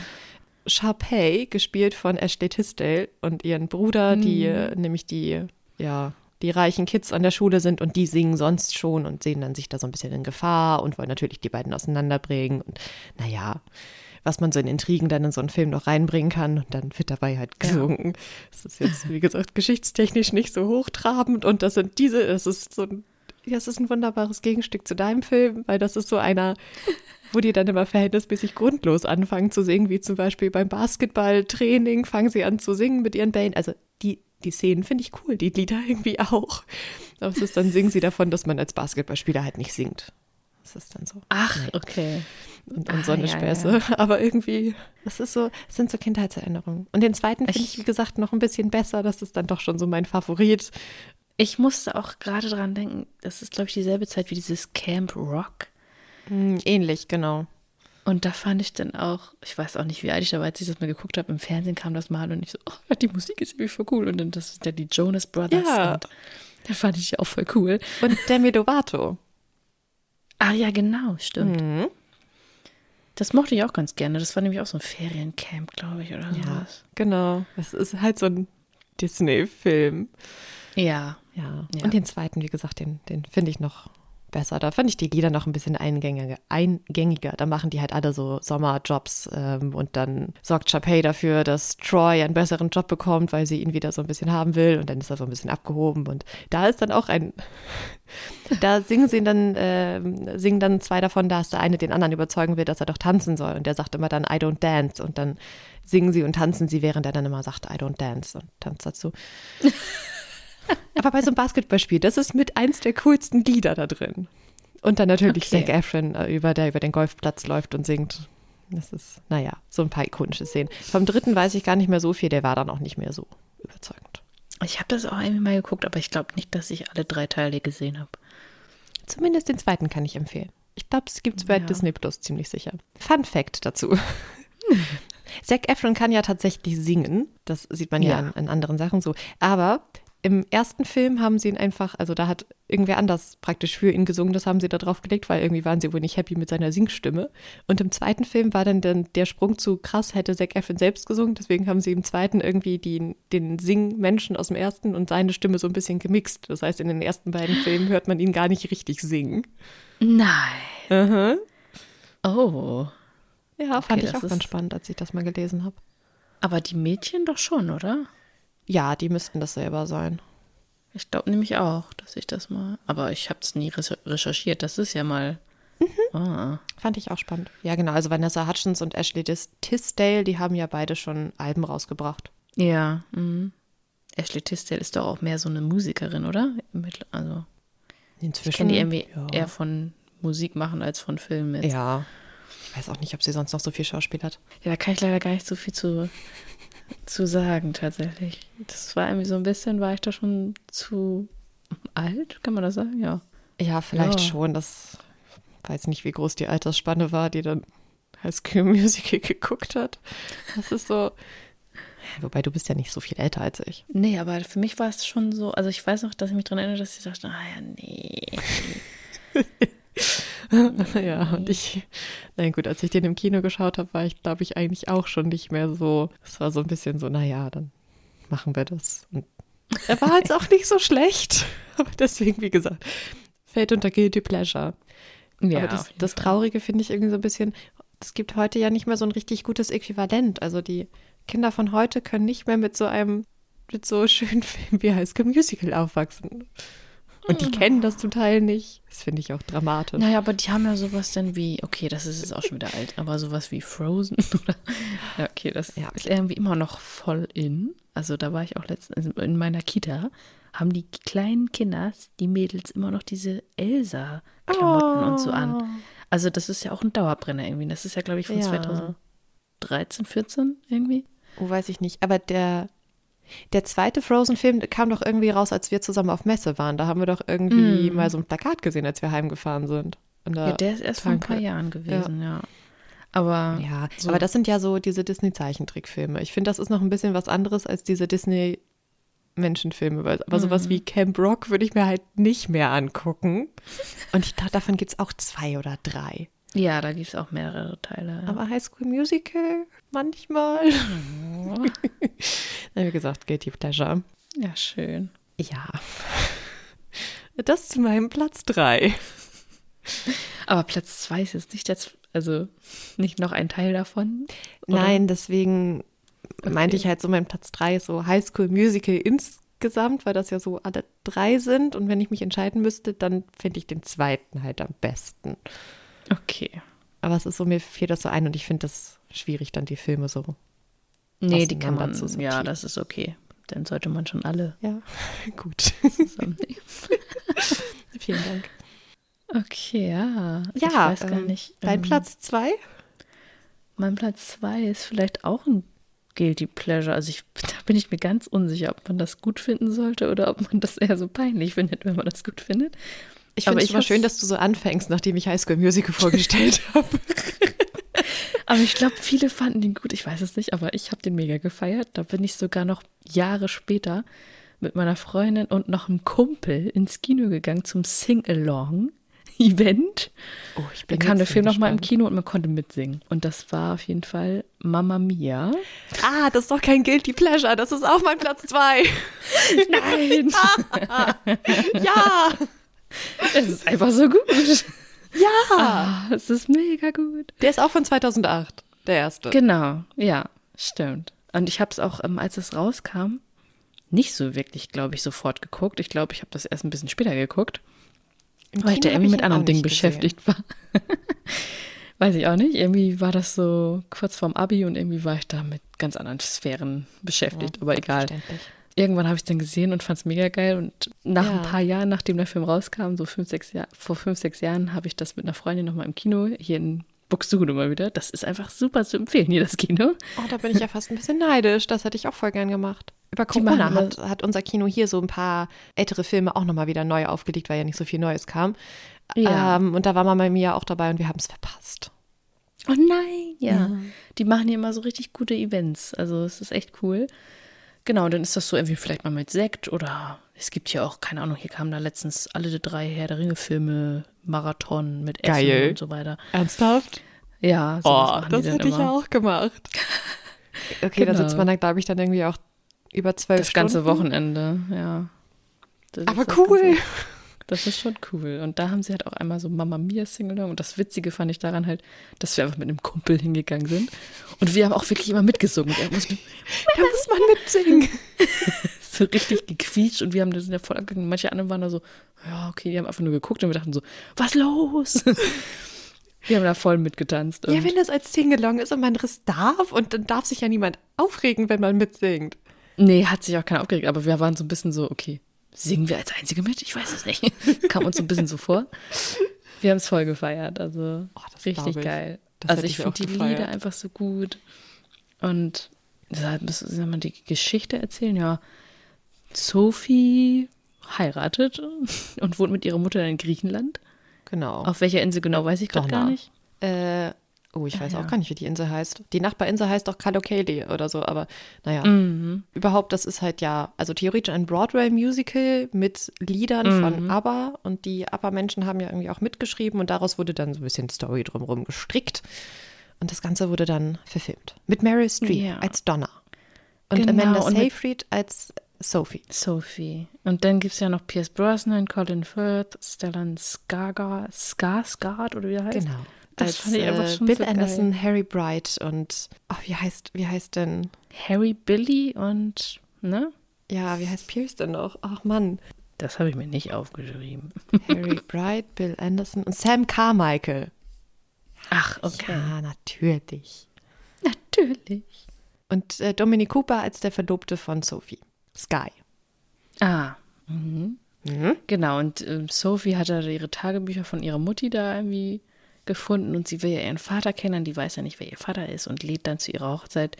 Speaker 1: Sharpay, gespielt von Ashley Tisdale und ihren Bruder, die mhm. nämlich die, ja, die reichen Kids an der Schule sind und die singen sonst schon und sehen dann sich da so ein bisschen in Gefahr und wollen natürlich die beiden auseinanderbringen. Und naja, was man so in Intrigen dann in so einen Film noch reinbringen kann. Und dann wird dabei halt gesungen. Es ja. ist jetzt, wie gesagt, geschichtstechnisch nicht so hochtrabend. Und das sind diese, das ist so ein, ja, es ist ein wunderbares Gegenstück zu deinem Film, weil das ist so einer, wo die dann immer verhältnismäßig grundlos anfangen zu singen, wie zum Beispiel beim Basketballtraining fangen sie an zu singen mit ihren Bällen. Also die, die Szenen finde ich cool, die Lieder [laughs] irgendwie auch. Aber es ist dann singen sie davon, dass man als Basketballspieler halt nicht singt. Das ist dann so.
Speaker 2: Ach, okay
Speaker 1: und, und ah, so eine ja, Späße. Ja. [laughs] Aber irgendwie, das ist so, das sind so Kindheitserinnerungen. Und den zweiten finde ich, wie gesagt, noch ein bisschen besser. Das ist dann doch schon so mein Favorit.
Speaker 2: Ich musste auch gerade dran denken, das ist, glaube ich, dieselbe Zeit wie dieses Camp Rock.
Speaker 1: Mm, ähnlich, genau.
Speaker 2: Und da fand ich dann auch, ich weiß auch nicht, wie alt ich da war, als ich das mal geguckt habe, im Fernsehen kam das mal und ich so, oh, die Musik ist irgendwie voll cool. Und dann das sind ja die Jonas Brothers. Ja. Und da fand ich auch voll cool.
Speaker 1: Und Demi Lovato.
Speaker 2: Ah ja, genau, stimmt. Mhm. Das mochte ich auch ganz gerne. Das war nämlich auch so ein Feriencamp, glaube ich, oder ja, sowas.
Speaker 1: Genau. Das ist halt so ein Disney-Film.
Speaker 2: Ja.
Speaker 1: ja. Ja. Und den zweiten, wie gesagt, den, den finde ich noch besser. Da fand ich die Lieder noch ein bisschen eingängiger. eingängiger. Da machen die halt alle so Sommerjobs ähm, und dann sorgt Chapey dafür, dass Troy einen besseren Job bekommt, weil sie ihn wieder so ein bisschen haben will und dann ist er so ein bisschen abgehoben und da ist dann auch ein, [laughs] da singen sie dann, äh, singen dann zwei davon, dass der eine den anderen überzeugen will, dass er doch tanzen soll und der sagt immer dann I don't dance und dann singen sie und tanzen sie, während er dann immer sagt I don't dance und tanzt dazu. [laughs] Aber bei so einem Basketballspiel, das ist mit eins der coolsten Lieder da drin. Und dann natürlich okay. Zac Efron, äh, über, der über den Golfplatz läuft und singt. Das ist, naja, so ein paar ikonische Szenen. Vom dritten weiß ich gar nicht mehr so viel, der war dann auch nicht mehr so überzeugend.
Speaker 2: Ich habe das auch irgendwie mal geguckt, aber ich glaube nicht, dass ich alle drei Teile gesehen habe.
Speaker 1: Zumindest den zweiten kann ich empfehlen. Ich glaube, es gibt es bei ja. Disney Plus ziemlich sicher. Fun Fact dazu. [laughs] Zac Efron kann ja tatsächlich singen. Das sieht man ja, ja in, in, anderen Sachen so. Aber im ersten Film haben sie ihn einfach, also da hat irgendwer anders praktisch für ihn gesungen, das haben sie da drauf gelegt, weil irgendwie waren sie wohl nicht happy mit seiner Singstimme. Und im zweiten Film war dann der, der Sprung zu krass, hätte Zac Efron selbst gesungen, deswegen haben sie im zweiten irgendwie die, den Singmenschen aus dem ersten und seine Stimme so ein bisschen gemixt. Das heißt, in den ersten beiden Filmen hört man ihn gar nicht richtig singen.
Speaker 2: Nein. Uh
Speaker 1: -huh.
Speaker 2: Oh.
Speaker 1: Ja, okay, fand ich auch ganz spannend, als ich das mal gelesen habe.
Speaker 2: Aber die Mädchen doch schon, oder?
Speaker 1: Ja, die müssten das selber sein.
Speaker 2: Ich glaube nämlich auch, dass ich das mal. Aber ich habe es nie recherchiert. Das ist ja mal.
Speaker 1: Mhm. Ah. Fand ich auch spannend. Ja, genau. Also Vanessa Hutchins und Ashley Tisdale, die haben ja beide schon Alben rausgebracht.
Speaker 2: Ja. Mhm. Ashley Tisdale ist doch auch mehr so eine Musikerin, oder? Also. Inzwischen. Ich kenne die irgendwie ja. eher von Musik machen als von Filmen.
Speaker 1: Ja. Ich weiß auch nicht, ob sie sonst noch so viel Schauspiel hat.
Speaker 2: Ja, da kann ich leider gar nicht so viel zu zu sagen, tatsächlich. Das war irgendwie so ein bisschen, war ich da schon zu alt, kann man das sagen? Ja.
Speaker 1: Ja, vielleicht ja. schon. Das weiß nicht, wie groß die Altersspanne war, die dann High School Musical [laughs] geguckt hat. Das ist so. Wobei du bist ja nicht so viel älter als ich.
Speaker 2: Nee, aber für mich war es schon so, also ich weiß noch, dass ich mich daran erinnere, dass ich dachte, ah ja, nee. [laughs] [laughs]
Speaker 1: ja, und ich, na gut, als ich den im Kino geschaut habe, war ich, glaube ich, eigentlich auch schon nicht mehr so. Es war so ein bisschen so, naja, dann machen wir das. Und er war jetzt auch nicht so schlecht. [laughs] Aber deswegen, wie gesagt, fällt unter Guilty Pleasure. Ja, Aber das, das Traurige finde ich irgendwie so ein bisschen, es gibt heute ja nicht mehr so ein richtig gutes Äquivalent. Also die Kinder von heute können nicht mehr mit so einem, mit so schönen Film wie High School Musical aufwachsen. Und die kennen das zum Teil nicht. Das finde ich auch dramatisch.
Speaker 2: Naja, aber die haben ja sowas dann wie, okay, das ist jetzt auch schon wieder alt, aber sowas wie Frozen [laughs] oder. Ja, okay, das ja, ist irgendwie immer noch voll in. Also da war ich auch letztens in meiner Kita, haben die kleinen Kinder, die Mädels, immer noch diese Elsa-Klamotten oh. und so an. Oh. Also das ist ja auch ein Dauerbrenner irgendwie. Das ist ja, glaube ich, von ja. 2013, 14 irgendwie.
Speaker 1: Oh, weiß ich nicht. Aber der, der zweite Frozen-Film kam doch irgendwie raus, als wir zusammen auf Messe waren. Da haben wir doch irgendwie mm. mal so ein Plakat gesehen, als wir heimgefahren sind.
Speaker 2: ja, der ist erst vor ein paar Jahren gewesen, ja. ja. Aber,
Speaker 1: ja, so. aber das sind ja so diese Disney-Zeichentrickfilme. Ich finde, das ist noch ein bisschen was anderes als diese Disney- Menschenfilme, aber mhm. sowas wie Camp Rock würde ich mir halt nicht mehr angucken. Und ich dachte, davon gibt es auch zwei oder drei.
Speaker 2: Ja, da gibt es auch mehrere Teile.
Speaker 1: Aber High School Musical manchmal. [laughs] Oh. wie gesagt, Guilty Pleasure.
Speaker 2: Ja, schön.
Speaker 1: Ja. Das zu meinem Platz drei.
Speaker 2: Aber Platz zwei ist jetzt nicht jetzt, also nicht noch ein Teil davon?
Speaker 1: Oder? Nein, deswegen okay. meinte ich halt so, mein Platz drei ist so High School Musical insgesamt, weil das ja so alle drei sind. Und wenn ich mich entscheiden müsste, dann finde ich den zweiten halt am besten.
Speaker 2: Okay.
Speaker 1: Aber es ist so, mir fehlt das so ein und ich finde das schwierig, dann die Filme so.
Speaker 2: Nee, die kann man, so ja, das ist okay. Dann sollte man schon alle.
Speaker 1: Ja, [laughs] gut. [laughs] Vielen Dank.
Speaker 2: Okay, ja.
Speaker 1: Ja, ich weiß gar ähm, nicht. Dein ähm, Platz zwei?
Speaker 2: Mein Platz zwei ist vielleicht auch ein Guilty Pleasure. Also ich, [laughs] da bin ich mir ganz unsicher, ob man das gut finden sollte oder ob man das eher so peinlich findet, wenn man das gut findet.
Speaker 1: Ich finde es immer schön, dass du so anfängst, nachdem ich High School Musical vorgestellt [laughs] habe.
Speaker 2: aber ich glaube, viele fanden den gut. Ich weiß es nicht, aber ich habe den mega gefeiert. Da bin ich sogar noch Jahre später mit meiner Freundin und noch einem Kumpel ins Kino gegangen zum Sing-Along. Event. Oh, ich bin da kam der Film nochmal im Kino und man konnte mitsingen. Und das war auf jeden Fall Mamma Mia.
Speaker 1: Ah, das ist doch kein Guilty Pleasure. Das ist auch mein Platz zwei. [laughs]
Speaker 2: Nein. [laughs]
Speaker 1: ja. [laughs]
Speaker 2: Es ist einfach so gut.
Speaker 1: Ja.
Speaker 2: Ah, es ist mega gut.
Speaker 1: Der ist auch von 2008, der erste.
Speaker 2: Genau, ja, stimmt. Und ich habe es auch, ähm, als es rauskam, nicht so wirklich, glaube ich, sofort geguckt. Ich glaube, ich habe das erst ein bisschen später geguckt. Im weil ich da irgendwie mit anderen Dingen beschäftigt war. [laughs] Weiß ich auch nicht. Irgendwie war das so kurz vorm Abi und irgendwie war ich da mit ganz anderen Sphären beschäftigt. Ja, aber egal. Irgendwann habe ich es dann gesehen und fand es mega geil. Und nach ja. ein paar Jahren, nachdem der Film rauskam, so fünf, sechs Jahr, vor fünf, sechs Jahren, habe ich das mit einer Freundin nochmal im Kino hier in Buxtehude mal wieder. Das ist einfach super zu empfehlen, hier das Kino.
Speaker 1: Oh, da bin ich ja fast ein bisschen neidisch. Das hätte ich auch voll gern gemacht. Über Corona hat, hat unser Kino hier so ein paar ältere Filme auch nochmal wieder neu aufgelegt, weil ja nicht so viel Neues kam. Ja. Ähm, und da war Mama Mia auch dabei und wir haben es verpasst.
Speaker 2: Oh nein, ja. ja. Die machen hier immer so richtig gute Events. Also es ist echt cool. Genau, dann ist das so irgendwie vielleicht mal mit Sekt oder es gibt hier auch, keine Ahnung, hier kamen da letztens alle drei Herr der Ringe-Filme, Marathon mit Essen Geil. und so weiter.
Speaker 1: Ernsthaft?
Speaker 2: Ja,
Speaker 1: oh, das hätte ich auch gemacht. [laughs] Okay, genau. da sitzt man dann, glaube ich, dann irgendwie auch über zwölf
Speaker 2: Das ganze Wochenende, ja.
Speaker 1: Das Aber cool.
Speaker 2: Das ist schon cool. Und da haben sie halt auch einmal so Mama Mia Single Und das Witzige fand ich daran halt, dass wir einfach mit einem Kumpel hingegangen sind. Und wir haben auch wirklich immer mitgesungen. Da muss,
Speaker 1: da muss man mitsingen. [laughs]
Speaker 2: so richtig gequietscht. Und wir haben das in der voll abgegangen. Manche anderen waren da so, ja, okay, die haben einfach nur geguckt und wir dachten so, was los? [laughs] Wir haben da voll mitgetanzt.
Speaker 1: Ja, wenn das als Singalong ist und man das darf und dann darf sich ja niemand aufregen, wenn man mitsingt.
Speaker 2: Nee, hat sich auch keiner aufgeregt, aber wir waren so ein bisschen so, okay, singen wir als Einzige mit? Ich weiß es nicht. [laughs] Kam uns so ein bisschen so vor. Wir haben es voll gefeiert, also oh, richtig geil. Das also ich finde die gefeiert. Lieder einfach so gut. Und soll man die Geschichte erzählen? Ja, Sophie heiratet [laughs] und wohnt mit ihrer Mutter in Griechenland.
Speaker 1: Genau.
Speaker 2: Auf welcher Insel genau, weiß ich gerade gar nicht.
Speaker 1: Äh, Oh, ich weiß ja, auch gar nicht, wie die Insel heißt. Die Nachbarinsel heißt doch Kalokeli oder so, aber naja. Mhm. Überhaupt, das ist halt ja, also theoretisch ein Broadway-Musical mit Liedern mhm. von ABBA und die ABBA-Menschen haben ja irgendwie auch mitgeschrieben und daraus wurde dann so ein bisschen Story drumherum gestrickt. Und das Ganze wurde dann verfilmt. Mit Meryl Streep ja. als Donna. Und genau, Amanda Seyfried als Sophie.
Speaker 2: Sophie. Und dann gibt es ja noch Pierce Brosnan, Colin Firth, Stellan Skarsgård oder wie er heißt.
Speaker 1: Genau das als fand ich einfach äh, schon Bill so Anderson, geil. Harry Bright und oh, wie heißt wie heißt denn
Speaker 2: Harry, Billy und, ne?
Speaker 1: Ja, wie heißt Pierce denn noch? Ach Mann.
Speaker 2: Das habe ich mir nicht aufgeschrieben.
Speaker 1: Harry [laughs] Bright, Bill Anderson und Sam Carmichael.
Speaker 2: Ach, okay.
Speaker 1: Ja, natürlich.
Speaker 2: Natürlich.
Speaker 1: Und äh, Dominic Cooper als der Verlobte von Sophie. Sky.
Speaker 2: Ah. Mhm. Mhm. Genau, und äh, Sophie hat ja ihre Tagebücher von ihrer Mutti da irgendwie gefunden und sie will ja ihren Vater kennen, die weiß ja nicht, wer ihr Vater ist und lädt dann zu ihrer Hochzeit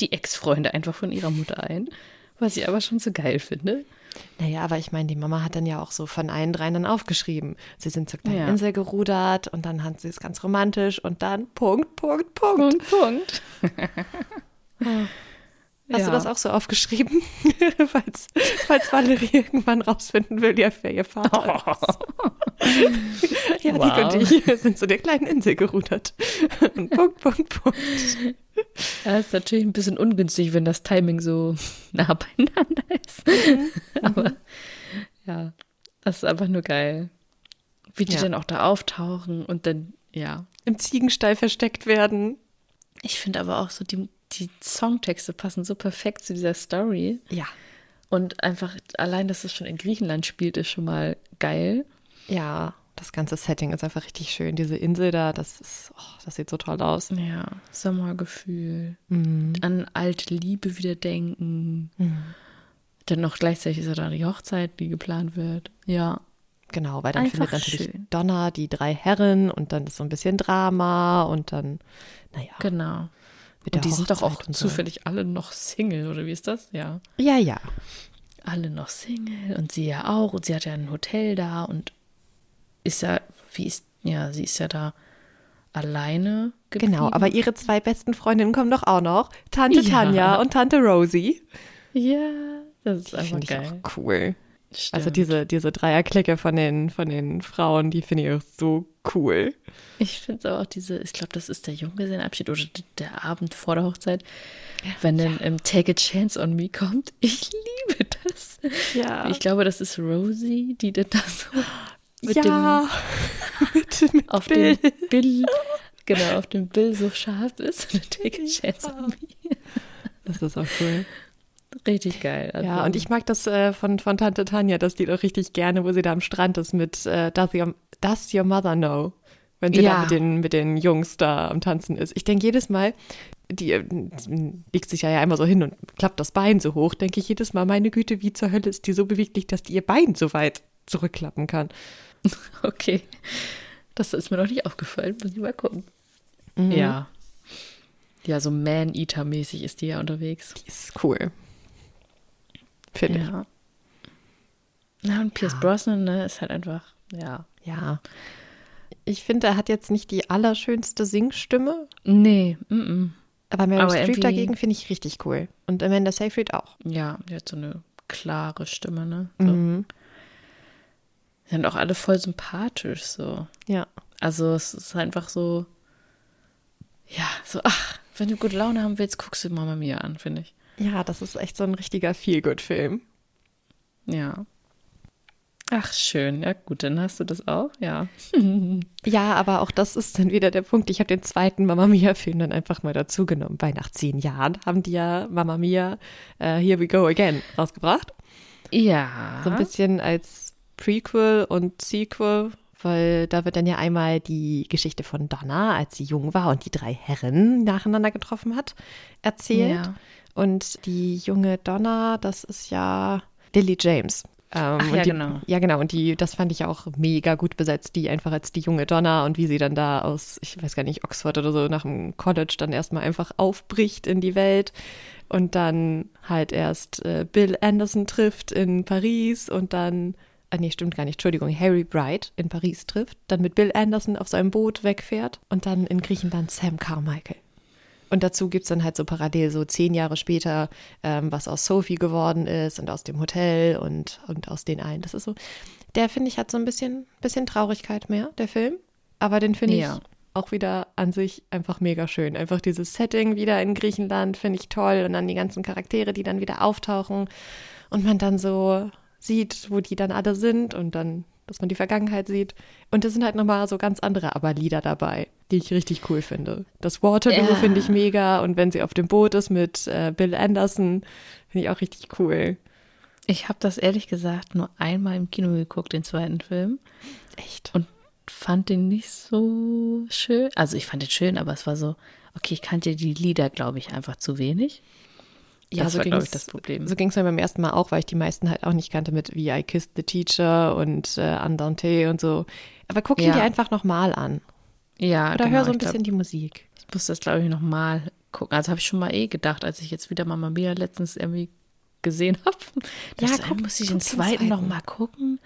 Speaker 2: die Ex-Freunde einfach von ihrer Mutter ein, was ich aber schon so geil finde.
Speaker 1: Naja, aber ich meine, die Mama hat dann ja auch so von allen dreien dann aufgeschrieben. Sie sind zur kleinen ja. Insel gerudert und dann haben sie es ganz romantisch und dann Punkt, Punkt, Punkt.
Speaker 2: Punkt, Punkt. [laughs] [laughs]
Speaker 1: Hast ja. du das auch so aufgeschrieben? [laughs] falls, falls Valerie irgendwann rausfinden will, ja, wer ihr Vater oh. ist. [laughs] ja, wow. Nico und ich sind zu der kleinen Insel gerudert. [laughs] Punkt, Punkt, Punkt.
Speaker 2: Ja, ist natürlich ein bisschen ungünstig, wenn das Timing so nah beieinander ist. Mhm. Aber ja, das ist einfach nur geil. Wie die ja. dann auch da auftauchen und dann, ja.
Speaker 1: Im Ziegenstall versteckt werden.
Speaker 2: Ich finde aber auch so, die, die Songtexte passen so perfekt zu dieser Story.
Speaker 1: Ja.
Speaker 2: Und einfach allein, dass es schon in Griechenland spielt, ist schon mal geil.
Speaker 1: Ja, das ganze Setting ist einfach richtig schön. Diese Insel da, das ist, oh, das sieht so toll aus.
Speaker 2: Ja, Sommergefühl. Mhm. An alte Liebe wieder denken. Mhm. Dann noch gleichzeitig ist ja da die Hochzeit, die geplant wird. Ja.
Speaker 1: Genau, weil dann Einfach findet natürlich schön. Donner die drei Herren und dann ist so ein bisschen Drama und dann, naja.
Speaker 2: Genau.
Speaker 1: Mit und die
Speaker 2: Hochzeit sind doch auch zufällig so. alle noch Single, oder wie ist das? Ja.
Speaker 1: Ja, ja.
Speaker 2: Alle noch Single und sie ja auch. Und sie hat ja ein Hotel da und ist ja, wie ist, ja, sie ist ja da alleine
Speaker 1: geblieben. Genau, aber ihre zwei besten Freundinnen kommen doch auch noch. Tante ja. Tanja und Tante Rosie.
Speaker 2: Ja, das ist einfach geil.
Speaker 1: Ich auch cool. Stimmt. Also diese, diese Dreierklicke von den, von den Frauen, die finde ich auch so cool.
Speaker 2: Ich finde es auch diese, ich glaube, das ist der Junggesellenabschied oder der Abend vor der Hochzeit, wenn dann ja. ähm, Take a Chance on Me kommt. Ich liebe das.
Speaker 1: Ja.
Speaker 2: Ich glaube, das ist Rosie, die dann da so [gasps]
Speaker 1: mit ja.
Speaker 2: dem [laughs] mit, mit [laughs] auf Bill. dem Bill, genau, auf dem Bill so scharf ist. [laughs] Take a Chance on Me.
Speaker 1: Das ist auch cool.
Speaker 2: Richtig geil.
Speaker 1: Also. Ja, und ich mag das äh, von, von Tante Tanja, das Lied auch richtig gerne, wo sie da am Strand ist mit äh, Does, your, Does Your Mother Know? Wenn sie ja. da mit den, mit den Jungs da am Tanzen ist. Ich denke jedes Mal, die, die legt sich ja einmal so hin und klappt das Bein so hoch, denke ich jedes Mal, meine Güte, wie zur Hölle ist die so beweglich, dass die ihr Bein so weit zurückklappen kann. [laughs]
Speaker 2: Okay. Das ist mir noch nicht aufgefallen, muss ich mal gucken.
Speaker 1: Mhm.
Speaker 2: Ja. Ja, so Man-Eater-mäßig ist die ja unterwegs.
Speaker 1: Die ist cool. Finde ja.
Speaker 2: ich. Ja, und Pierce ja. Brosnan, ne, ist halt einfach, ja.
Speaker 1: Ja. Ich finde, er hat jetzt nicht die allerschönste Singstimme.
Speaker 2: Nee, mm, -mm.
Speaker 1: Aber Meryl Aber Streep dagegen finde ich richtig cool. Und Amanda Seyfried auch.
Speaker 2: Ja, die hat so eine klare Stimme, ne? So.
Speaker 1: Mhm.
Speaker 2: Sind auch alle voll sympathisch, so.
Speaker 1: Ja.
Speaker 2: Also es ist einfach so, ja, so, ach, wenn du gute Laune haben willst, guckst du Mama Mia an, finde ich.
Speaker 1: Ja, das ist echt so ein richtiger Feel-Good-Film.
Speaker 2: Ja. Ach, schön. Ja, gut, dann hast du das auch, ja. [laughs]
Speaker 1: ja, aber auch das ist dann wieder der Punkt. Ich habe den zweiten Mama Mia-Film dann einfach mal dazu genommen, weil nach zehn Jahren haben die ja Mama Mia uh, Here We Go Again rausgebracht.
Speaker 2: Ja.
Speaker 1: So ein bisschen als Prequel und Sequel, weil da wird dann ja einmal die Geschichte von Donna, als sie jung war und die drei Herren nacheinander getroffen hat, erzählt. Ja. Und die junge Donna, das ist ja Lily James.
Speaker 2: Ähm, Ach, ja,
Speaker 1: die,
Speaker 2: genau.
Speaker 1: Ja, genau. Und die, das fand ich auch mega gut besetzt, die einfach als die junge Donna und wie sie dann da aus, ich weiß gar nicht, Oxford oder so, nach dem College dann erstmal einfach aufbricht in die Welt und dann halt erst äh, Bill Anderson trifft in Paris und dann, ah nee, stimmt gar nicht, Entschuldigung, Harry Bright in Paris trifft, dann mit Bill Anderson auf seinem Boot wegfährt und dann in Griechenland Sam Carmichael. Und dazu gibt es dann halt so parallel so zehn Jahre später, ähm, was aus Sophie geworden ist und aus dem Hotel und, und aus den allen. Das ist so, der finde ich hat so ein bisschen, bisschen Traurigkeit mehr, der Film. Aber den finde ja. ich auch wieder an sich einfach mega schön. Einfach dieses Setting wieder in Griechenland finde ich toll und dann die ganzen Charaktere, die dann wieder auftauchen und man dann so sieht, wo die dann alle sind und dann dass man die Vergangenheit sieht. Und es sind halt nochmal so ganz andere aber Lieder dabei, die ich richtig cool finde. Das Waterloo ja. finde ich mega und wenn sie auf dem Boot ist mit äh, Bill Anderson, finde ich auch richtig cool.
Speaker 2: Ich habe das ehrlich gesagt nur einmal im Kino geguckt, den zweiten Film.
Speaker 1: Echt?
Speaker 2: Und fand den nicht so schön. Also ich fand den schön, aber es war so, okay, ich kannte die Lieder, glaube ich, einfach zu wenig.
Speaker 1: Ja, das so war, ich, das Problem. So ging es mir beim ersten Mal auch, weil ich die meisten halt auch nicht kannte mit Wie I Kissed the Teacher und äh, Andante und so. Aber guck ihn ja. dir einfach nochmal an.
Speaker 2: Ja,
Speaker 1: Oder genau, hör so ein bisschen glaub, die Musik.
Speaker 2: Ich muss das, glaube ich, nochmal gucken. Also habe ich schon mal eh gedacht, als ich jetzt wieder Mama Mia letztens irgendwie gesehen habe. Ja, guck, muss ich den zweiten nochmal gucken.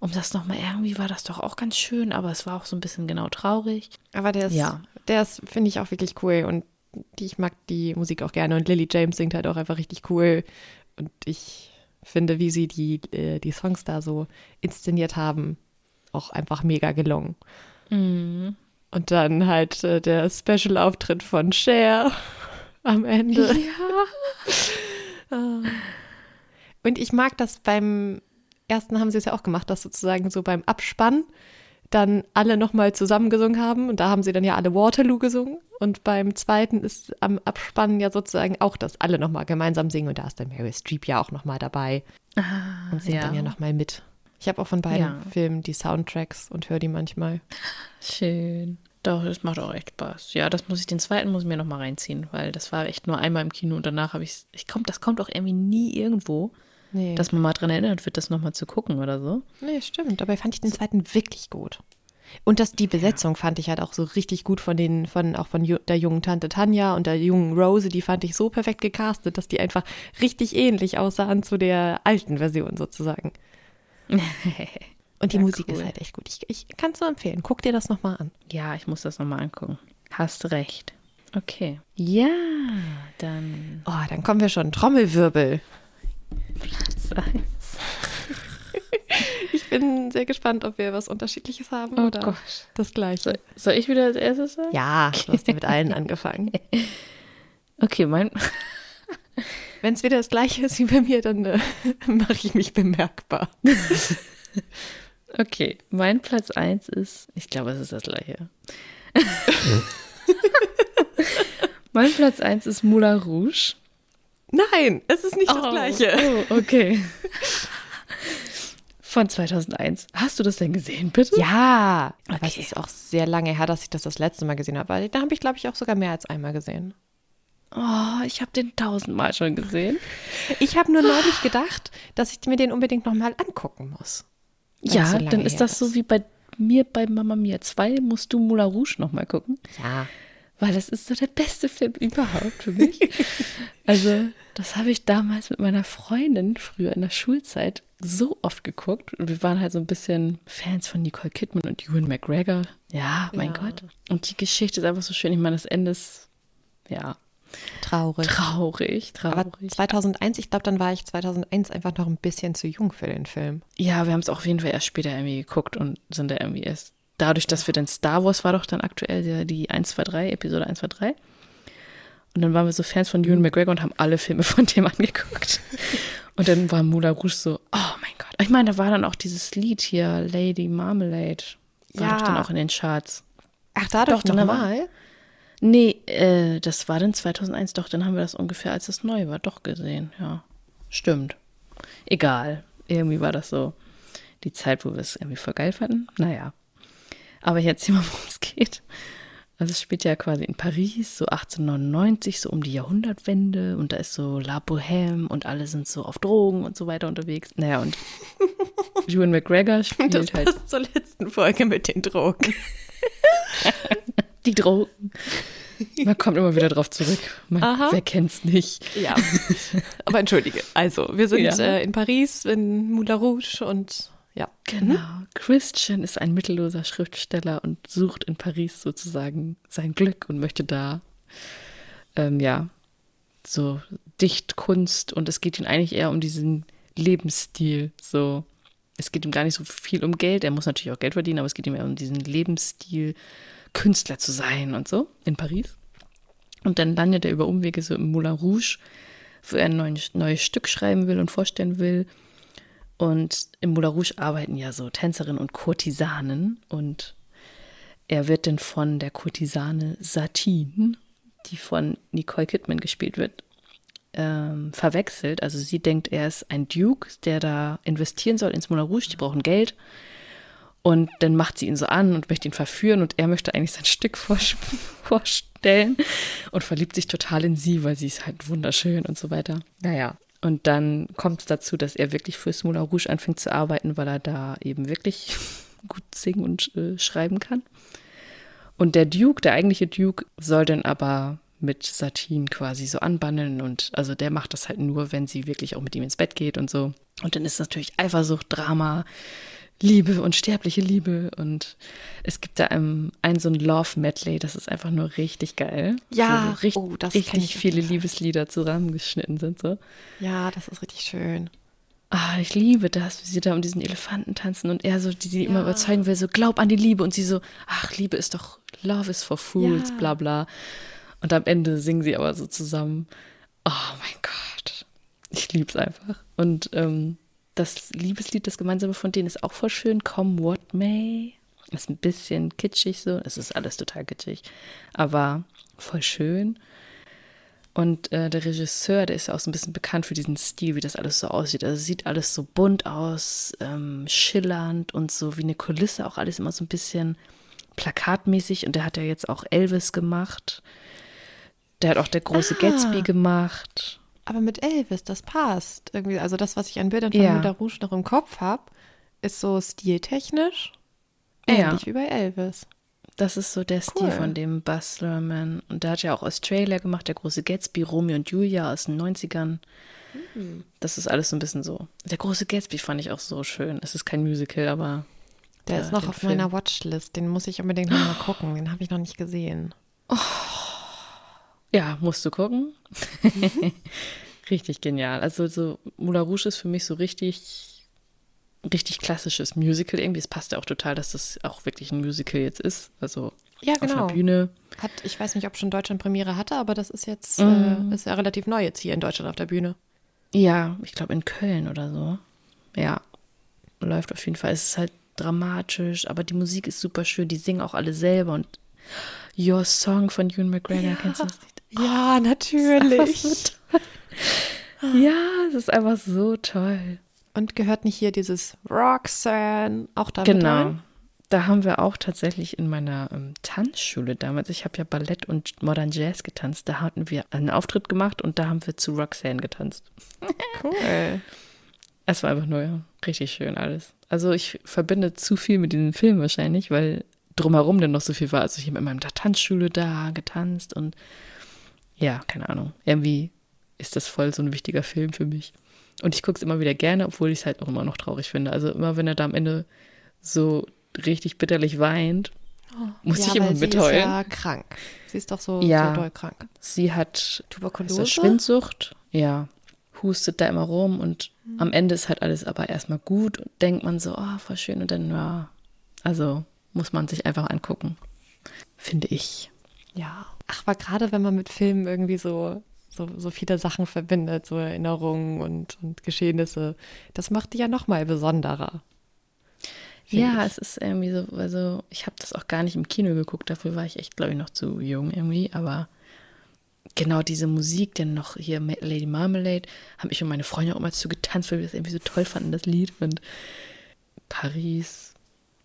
Speaker 2: Um das nochmal, irgendwie war das doch auch ganz schön, aber es war auch so ein bisschen genau traurig.
Speaker 1: Aber der ist, ja. der ist, finde ich, auch wirklich cool und die, ich mag die Musik auch gerne und Lily James singt halt auch einfach richtig cool und ich finde, wie sie die, äh, die Songs da so inszeniert haben, auch einfach mega gelungen.
Speaker 2: Mhm.
Speaker 1: Und dann halt äh, der Special-Auftritt von Cher [laughs] am Ende.
Speaker 2: Ja. [laughs]
Speaker 1: Ah. Und ich mag das beim ersten haben sie es ja auch gemacht, dass sozusagen so beim Abspann dann alle nochmal zusammengesungen haben und da haben sie dann ja alle Waterloo gesungen und beim zweiten ist am Abspannen ja sozusagen auch, dass alle nochmal gemeinsam singen und da ist dann Mary Streep ja auch nochmal dabei
Speaker 2: ah,
Speaker 1: und singt ja. dann ja nochmal mit. Ich habe auch von beiden ja. Filmen die Soundtracks und höre die manchmal.
Speaker 2: Schön. Doch, das macht auch echt Spaß. Ja, das muss ich, den zweiten muss ich mir nochmal reinziehen, weil das war echt nur einmal im Kino und danach habe ich, ich komm, das kommt auch irgendwie nie irgendwo. Nee. Dass man mal dran erinnert wird, das nochmal zu gucken oder so.
Speaker 1: Nee, stimmt. Dabei fand ich den zweiten wirklich gut. Und das, die Besetzung ja. fand ich halt auch so richtig gut von den, von, auch von der jungen Tante Tanja und der jungen Rose, die fand ich so perfekt gecastet, dass die einfach richtig ähnlich aussahen zu der alten Version sozusagen. [laughs] Und die ja, Musik cool. ist halt echt gut. Ich, ich kann es nur empfehlen. Guck dir das nochmal an.
Speaker 2: Ja, ich muss das nochmal angucken. Hast recht. Okay. Ja, dann.
Speaker 1: Oh, dann kommen wir schon. Trommelwirbel.
Speaker 2: Platz 1. [laughs]
Speaker 1: ich bin sehr gespannt, ob wir was Unterschiedliches haben oh oder Gott. das Gleiche.
Speaker 2: Soll, soll, ich wieder als erstes sagen?
Speaker 1: Ja, du hast ja mit allen angefangen. [laughs]
Speaker 2: Okay, mein. [laughs]
Speaker 1: Wenn es wieder das Gleiche ist wie bei mir, dann äh, mache ich mich bemerkbar.
Speaker 2: okay, mein Platz 1 ist, ich glaube, es ist das Gleiche. mein Platz 1 ist Moulin Rouge.
Speaker 1: Nein, es ist nicht oh, das gleiche.
Speaker 2: Oh, okay. Von 2001. Hast du das denn gesehen, bitte?
Speaker 1: Ja. Okay. Aber es ist auch sehr lange her, dass ich das das letzte Mal gesehen habe. Weil da habe ich, glaube ich, auch sogar mehr als einmal gesehen.
Speaker 2: Oh, ich habe den tausendmal schon gesehen.
Speaker 1: Ich habe nur neulich gedacht, dass ich mir den unbedingt nochmal angucken muss.
Speaker 2: Ja, so dann ist das ist. so wie bei mir bei Mama Mia 2. Musst du Moulin Rouge nochmal gucken.
Speaker 1: Ja
Speaker 2: weil das ist so der beste Film überhaupt für mich. [laughs] also, das habe ich damals mit meiner Freundin früher in der Schulzeit so oft geguckt. Und wir waren halt so ein bisschen Fans von Nicole Kidman und Ewan McGregor. Ja, mein ja. Gott. Und die Geschichte ist einfach so schön. Ich meine, das Ende ist, ja.
Speaker 1: Traurig.
Speaker 2: Traurig, traurig.
Speaker 1: Aber 2001, ich glaube, dann war ich 2001 einfach noch ein bisschen zu jung für den Film.
Speaker 2: Ja, wir haben es auf jeden Fall erst später irgendwie geguckt und sind da irgendwie erst dadurch, dass wir dann Star Wars war doch dann aktuell die, die 1, 2, 3, Episode 1, 2, 3. Und dann waren wir so Fans von Ewan McGregor und haben alle Filme [laughs] von dem angeguckt. Und dann war Moulin Rouge so, oh mein Gott. Ich meine, da war dann auch dieses Lied hier, Lady Marmalade. War ja. doch dann auch in den Charts.
Speaker 1: Ach, da doch, doch nochmal?
Speaker 2: Nee, äh, das war dann 2001. Doch, dann haben wir das ungefähr, als es neu war, doch gesehen. Ja, stimmt. Egal. Irgendwie war das so die Zeit, wo wir es irgendwie voll geil fanden. Naja. Aber ich erzähle mal, [laughs] worum es geht. Also es spielt ja quasi in Paris, so 1899, so um die Jahrhundertwende. Und da ist so La Bohème und alle sind so auf Drogen und so weiter unterwegs. Naja, und [laughs] Ewan McGregor spielt das halt.
Speaker 1: passt zur letzten Folge mit den Drogen. [laughs]
Speaker 2: die Drogen. Man kommt immer wieder drauf zurück. Man, Aha. wer kennt's nicht?
Speaker 1: Ja. Aber entschuldige. Also, wir sind ja. äh, in Paris, in Moulin Rouge und ja.
Speaker 2: Genau. Mhm. Christian ist ein mittelloser Schriftsteller und sucht in Paris sozusagen sein Glück und möchte da, ähm, ja, so Dichtkunst und es geht ihm eigentlich eher um diesen Lebensstil. So, es geht ihm gar nicht so viel um Geld. Er muss natürlich auch Geld verdienen, aber es geht ihm eher um diesen Lebensstil, Künstler zu sein und so in Paris. Und dann landet er über Umwege so im Moulin Rouge, wo er ein neues, neues Stück schreiben will und vorstellen will. Und im Moulin Rouge arbeiten ja so Tänzerinnen und Kurtisanen. Und er wird dann von der Kurtisane Satine, die von Nicole Kidman gespielt wird, ähm, verwechselt. Also sie denkt, er ist ein Duke, der da investieren soll ins Moulin Rouge. Die brauchen Geld. Und dann macht sie ihn so an und möchte ihn verführen und er möchte eigentlich sein Stück [laughs] vorstellen und verliebt sich total in sie, weil sie ist halt wunderschön und so weiter. Naja. Und dann kommt es dazu, dass er wirklich fürs Moulin Rouge anfängt zu arbeiten, weil er da eben wirklich [laughs] gut singen und äh, schreiben kann. Und der Duke, der eigentliche Duke, soll dann aber mit Satin quasi so anbandeln und also der macht das halt nur, wenn sie wirklich auch mit ihm ins Bett geht und so. Und dann ist natürlich Eifersucht, Drama, Liebe, unsterbliche Liebe. Und es gibt da ein, ein so ein Love-Medley, das ist einfach nur richtig geil.
Speaker 1: Ja,
Speaker 2: so richtig, oh, das richtig viele Liebeslieder zusammengeschnitten sind. So.
Speaker 1: Ja, das ist richtig schön.
Speaker 2: Ah, ich liebe das, wie sie da um diesen Elefanten tanzen und er so, die sie ja. immer überzeugen will, so glaub an die Liebe und sie so, ach, Liebe ist doch, Love is for fools, ja. bla bla. Und am Ende singen sie aber so zusammen. Oh mein Gott. Ich liebe es einfach. Und ähm, das Liebeslied, das gemeinsame von denen ist auch voll schön. Come What May. Ist ein bisschen kitschig so. Es ist alles total kitschig. Aber voll schön. Und äh, der Regisseur, der ist ja auch so ein bisschen bekannt für diesen Stil, wie das alles so aussieht. Also sieht alles so bunt aus, ähm, schillernd und so wie eine Kulisse, auch alles immer so ein bisschen plakatmäßig. Und der hat ja jetzt auch Elvis gemacht. Der hat auch der große ah. Gatsby gemacht.
Speaker 1: Aber mit Elvis, das passt. Irgendwie, also das, was ich an Bildern von ja. Moulin Rouge noch im Kopf habe, ist so stiltechnisch ähnlich ja. wie bei Elvis.
Speaker 2: Das ist so der Stil von dem Buzz Lerman. Und der hat ja auch Australia gemacht, der große Gatsby, Romeo und Julia aus den 90ern. Mhm. Das ist alles so ein bisschen so. Der große Gatsby fand ich auch so schön. Es ist kein Musical, aber.
Speaker 1: Der, der ist noch auf Film. meiner Watchlist. Den muss ich unbedingt noch mal gucken. Den habe ich noch nicht gesehen. Oh.
Speaker 2: Ja, musst du gucken. [laughs] richtig genial. Also so Moulin Rouge ist für mich so richtig, richtig klassisches Musical irgendwie. Es passt ja auch total, dass das auch wirklich ein Musical jetzt ist. Also
Speaker 1: ja, genau. auf der Bühne. Hat, ich weiß nicht, ob schon Deutschland Premiere hatte, aber das ist jetzt mm. äh, ist ja relativ neu jetzt hier in Deutschland auf der Bühne.
Speaker 2: Ja, ich glaube in Köln oder so. Ja, läuft auf jeden Fall. Es ist halt dramatisch, aber die Musik ist super schön. Die singen auch alle selber und Your Song von Ewan McGregor, ja. kennst du das nicht?
Speaker 1: Ja, [laughs] natürlich. So
Speaker 2: ja, es ist einfach so toll.
Speaker 1: Und gehört nicht hier dieses Roxanne auch da
Speaker 2: Genau. Rein? Da haben wir auch tatsächlich in meiner ähm, Tanzschule damals, ich habe ja Ballett und Modern Jazz getanzt, da hatten wir einen Auftritt gemacht und da haben wir zu Roxanne getanzt.
Speaker 1: Cool.
Speaker 2: Es war einfach nur ja, richtig schön alles. Also ich verbinde zu viel mit diesem Film wahrscheinlich, weil drumherum denn noch so viel war. Also ich habe in meiner Tanzschule da getanzt und ja, keine Ahnung. Irgendwie ist das voll so ein wichtiger Film für mich. Und ich gucke es immer wieder gerne, obwohl ich es halt auch immer noch traurig finde. Also immer, wenn er da am Ende so richtig bitterlich weint, oh, muss ja, ich immer mitheulen. Sie ist ja
Speaker 1: krank. Sie ist doch so,
Speaker 2: ja,
Speaker 1: so doll krank.
Speaker 2: Sie hat Tuberkulose, Schwindsucht, ja, hustet da immer rum und mhm. am Ende ist halt alles aber erstmal gut und denkt man so, oh, voll schön und dann, ja, also muss man sich einfach angucken, finde ich.
Speaker 1: Ja. Ach, aber gerade wenn man mit Filmen irgendwie so, so, so viele Sachen verbindet, so Erinnerungen und, und Geschehnisse, das macht die ja nochmal besonderer.
Speaker 2: Ja, ich. es ist irgendwie so, also ich habe das auch gar nicht im Kino geguckt, dafür war ich echt, glaube ich, noch zu jung irgendwie, aber genau diese Musik, denn noch hier Lady Marmalade, habe ich und meine Freunde auch mal zu getanzt, weil wir das irgendwie so toll fanden, das Lied und Paris.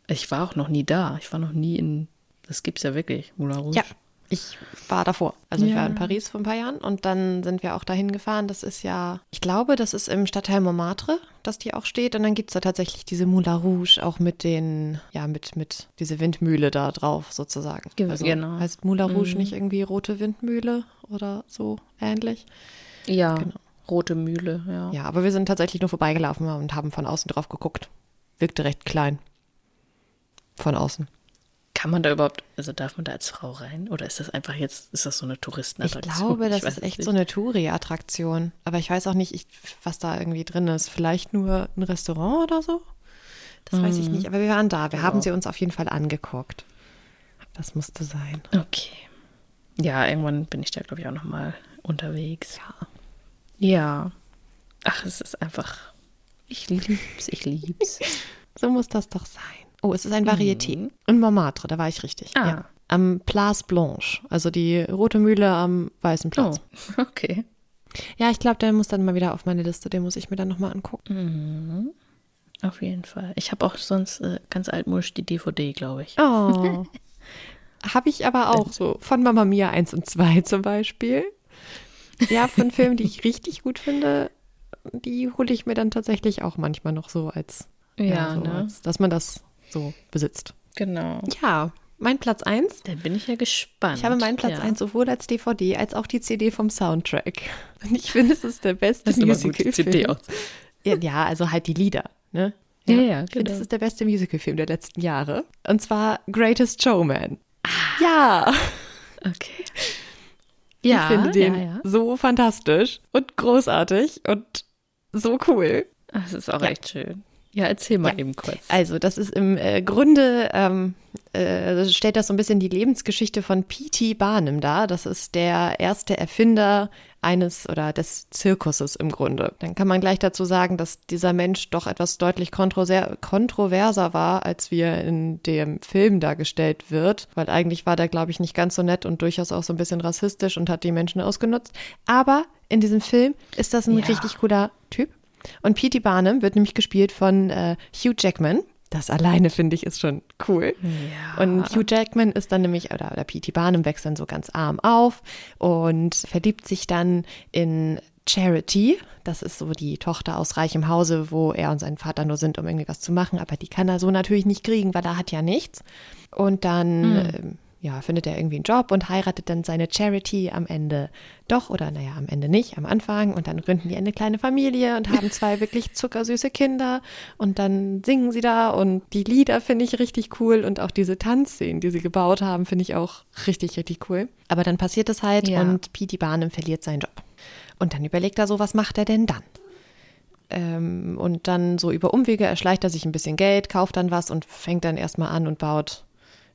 Speaker 2: Ich war auch noch nie da, ich war noch nie in, das gibt es ja wirklich, Moulin Rouge.
Speaker 1: Ja, ich war davor. Also ja. ich war in Paris vor ein paar Jahren und dann sind wir auch dahin gefahren. Das ist ja, ich glaube, das ist im Stadtteil Montmartre, dass die auch steht. Und dann gibt es da tatsächlich diese Moulin Rouge, auch mit den, ja, mit, mit diese Windmühle da drauf sozusagen. Also genau. Heißt Moulin Rouge mhm. nicht irgendwie rote Windmühle oder so ähnlich?
Speaker 2: Ja, genau. rote Mühle, ja.
Speaker 1: Ja, aber wir sind tatsächlich nur vorbeigelaufen und haben von außen drauf geguckt. Wirkte recht klein. Von außen.
Speaker 2: Kann man da überhaupt, also darf man da als Frau rein? Oder ist das einfach jetzt, ist das so eine Touristenattraktion?
Speaker 1: Ich glaube, das ich ist echt nicht. so eine Touri-Attraktion. Aber ich weiß auch nicht, ich, was da irgendwie drin ist. Vielleicht nur ein Restaurant oder so? Das mhm. weiß ich mhm. nicht. Aber wir waren da. Wir ja. haben sie uns auf jeden Fall angeguckt. Das musste sein.
Speaker 2: Okay. Ja, irgendwann bin ich da, glaube ich, auch nochmal unterwegs.
Speaker 1: Ja.
Speaker 2: Ja. Ach, es ist einfach Ich lieb's, ich lieb's. [laughs]
Speaker 1: so muss das doch sein. Oh, es ist ein Varieté. Mhm. In Montmartre, da war ich richtig.
Speaker 2: Ah. Ja.
Speaker 1: Am Place Blanche, also die rote Mühle am Weißen Platz.
Speaker 2: Oh, [laughs] okay.
Speaker 1: Ja, ich glaube, der muss dann mal wieder auf meine Liste. Den muss ich mir dann nochmal angucken.
Speaker 2: Mhm. Auf jeden Fall. Ich habe auch sonst äh, ganz altmodisch die DVD, glaube ich.
Speaker 1: Oh. [laughs] habe ich aber auch so. Von Mama Mia 1 und 2 [laughs] zum Beispiel. Ja, von Filmen, die ich richtig gut finde, die hole ich mir dann tatsächlich auch manchmal noch so als,
Speaker 2: ja, ja so
Speaker 1: ne? als dass man das so besitzt.
Speaker 2: Genau.
Speaker 1: Ja, mein Platz 1.
Speaker 2: Da bin ich ja gespannt.
Speaker 1: Ich habe meinen Platz ja. 1 sowohl als DVD als auch die CD vom Soundtrack. [laughs] Und ich finde, es ist der beste Musical-Film. Ja, ja, also halt die Lieder, ne?
Speaker 2: Ja, ja, ja
Speaker 1: genau. Ich finde, das ist der beste Musical-Film der letzten Jahre. Und zwar Greatest Showman. Ah. Ja.
Speaker 2: Okay.
Speaker 1: Ja, ich finde den ja, ja. so fantastisch und großartig und so cool.
Speaker 2: Das ist auch echt schön. Ja, erzähl mal ja. eben kurz.
Speaker 1: Also, das ist im äh, Grunde, ähm, äh, stellt das so ein bisschen die Lebensgeschichte von P.T. Barnum dar. Das ist der erste Erfinder eines oder des Zirkuses im Grunde. Dann kann man gleich dazu sagen, dass dieser Mensch doch etwas deutlich kontroverser war, als wie er in dem Film dargestellt wird, weil eigentlich war der, glaube ich, nicht ganz so nett und durchaus auch so ein bisschen rassistisch und hat die Menschen ausgenutzt. Aber in diesem Film ist das ein ja. richtig cooler Typ. Und P.T. Barnum wird nämlich gespielt von äh, Hugh Jackman. Das alleine finde ich ist schon cool.
Speaker 2: Ja.
Speaker 1: Und Hugh Jackman ist dann nämlich, oder, oder P.T. Barnum wächst dann so ganz arm auf und verliebt sich dann in Charity. Das ist so die Tochter aus reichem Hause, wo er und sein Vater nur sind, um irgendwie was zu machen. Aber die kann er so natürlich nicht kriegen, weil er hat ja nichts. Und dann. Hm. Ja, findet er irgendwie einen Job und heiratet dann seine Charity am Ende doch oder naja, am Ende nicht, am Anfang und dann gründen die eine kleine Familie und haben zwei [laughs] wirklich zuckersüße Kinder und dann singen sie da und die Lieder finde ich richtig cool und auch diese Tanzszenen, die sie gebaut haben, finde ich auch richtig, richtig cool. Aber dann passiert es halt ja. und Petey Barnum verliert seinen Job. Und dann überlegt er so, was macht er denn dann? Ähm, und dann so über Umwege erschleicht er sich ein bisschen Geld, kauft dann was und fängt dann erstmal an und baut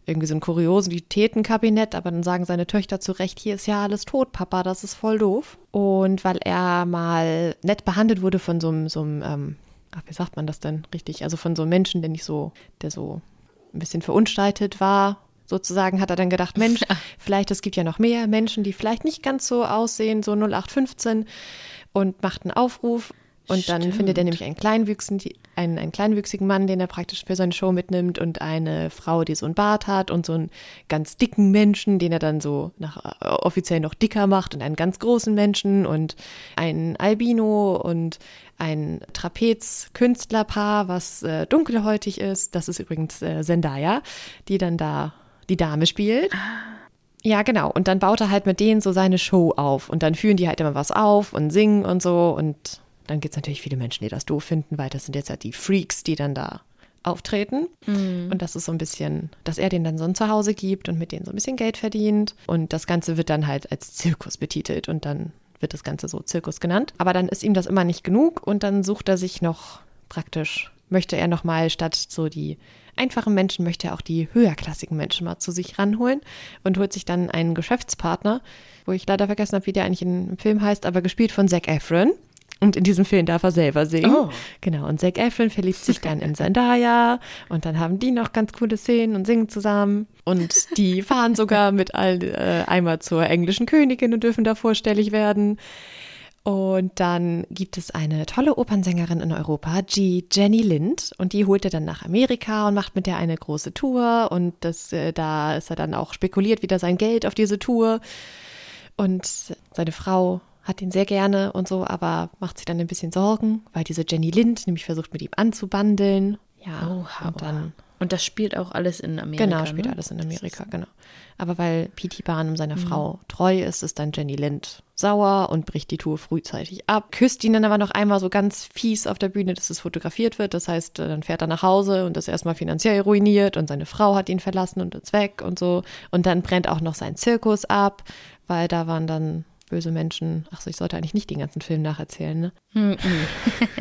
Speaker 1: irgendwie so ein Kuriositätenkabinett, aber dann sagen seine Töchter zu Recht, hier ist ja alles tot, Papa, das ist voll doof. Und weil er mal nett behandelt wurde von so einem, so einem ähm, ach, wie sagt man das denn richtig? Also von so einem Menschen, der nicht so, der so ein bisschen verunstaltet war, sozusagen, hat er dann gedacht, Mensch, vielleicht es gibt ja noch mehr Menschen, die vielleicht nicht ganz so aussehen, so 0815 und macht einen Aufruf und Stimmt. dann findet er nämlich einen, kleinwüchsigen, einen, einen kleinwüchsigen Mann, den er praktisch für seine Show mitnimmt und eine Frau, die so einen Bart hat und so einen ganz dicken Menschen, den er dann so nach, äh, offiziell noch dicker macht und einen ganz großen Menschen und ein Albino und ein Trapez-Künstlerpaar, was äh, dunkelhäutig ist. Das ist übrigens äh, Zendaya, die dann da die Dame spielt. Ah. Ja, genau. Und dann baut er halt mit denen so seine Show auf. Und dann führen die halt immer was auf und singen und so. Und dann gibt es natürlich viele Menschen, die das doof finden, weil das sind jetzt halt die Freaks, die dann da auftreten. Mhm. Und das ist so ein bisschen, dass er denen dann so ein Zuhause gibt und mit denen so ein bisschen Geld verdient. Und das Ganze wird dann halt als Zirkus betitelt und dann wird das Ganze so Zirkus genannt. Aber dann ist ihm das immer nicht genug und dann sucht er sich noch praktisch, möchte er nochmal statt so die einfachen Menschen, möchte er auch die höherklassigen Menschen mal zu sich ranholen und holt sich dann einen Geschäftspartner, wo ich leider vergessen habe, wie der eigentlich im Film heißt, aber gespielt von Zac Efron. Und in diesem Film darf er selber singen. Oh. Genau. Und Zac Efron verliebt sich dann in Zendaya. Und dann haben die noch ganz coole Szenen und singen zusammen. Und die [laughs] fahren sogar mit all, äh, einmal zur englischen Königin und dürfen da vorstellig werden. Und dann gibt es eine tolle Opernsängerin in Europa, G. Jenny Lind. Und die holt er dann nach Amerika und macht mit der eine große Tour. Und das, äh, da ist er dann auch spekuliert wieder sein Geld auf diese Tour. Und seine Frau hat ihn sehr gerne und so, aber macht sich dann ein bisschen Sorgen, weil diese Jenny Lind nämlich versucht, mit ihm anzubandeln. Ja,
Speaker 2: Oha, und dann. Und das spielt auch alles in Amerika.
Speaker 1: Genau, spielt ne? alles in Amerika, genau. Aber weil P.T. Barnum seiner mhm. Frau treu ist, ist dann Jenny Lind sauer und bricht die Tour frühzeitig ab. Küsst ihn dann aber noch einmal so ganz fies auf der Bühne, dass es fotografiert wird. Das heißt, dann fährt er nach Hause und ist erstmal finanziell ruiniert und seine Frau hat ihn verlassen und ist weg und so. Und dann brennt auch noch sein Zirkus ab, weil da waren dann böse Menschen. Ach so, ich sollte eigentlich nicht den ganzen Film nacherzählen, ne?
Speaker 2: Hm,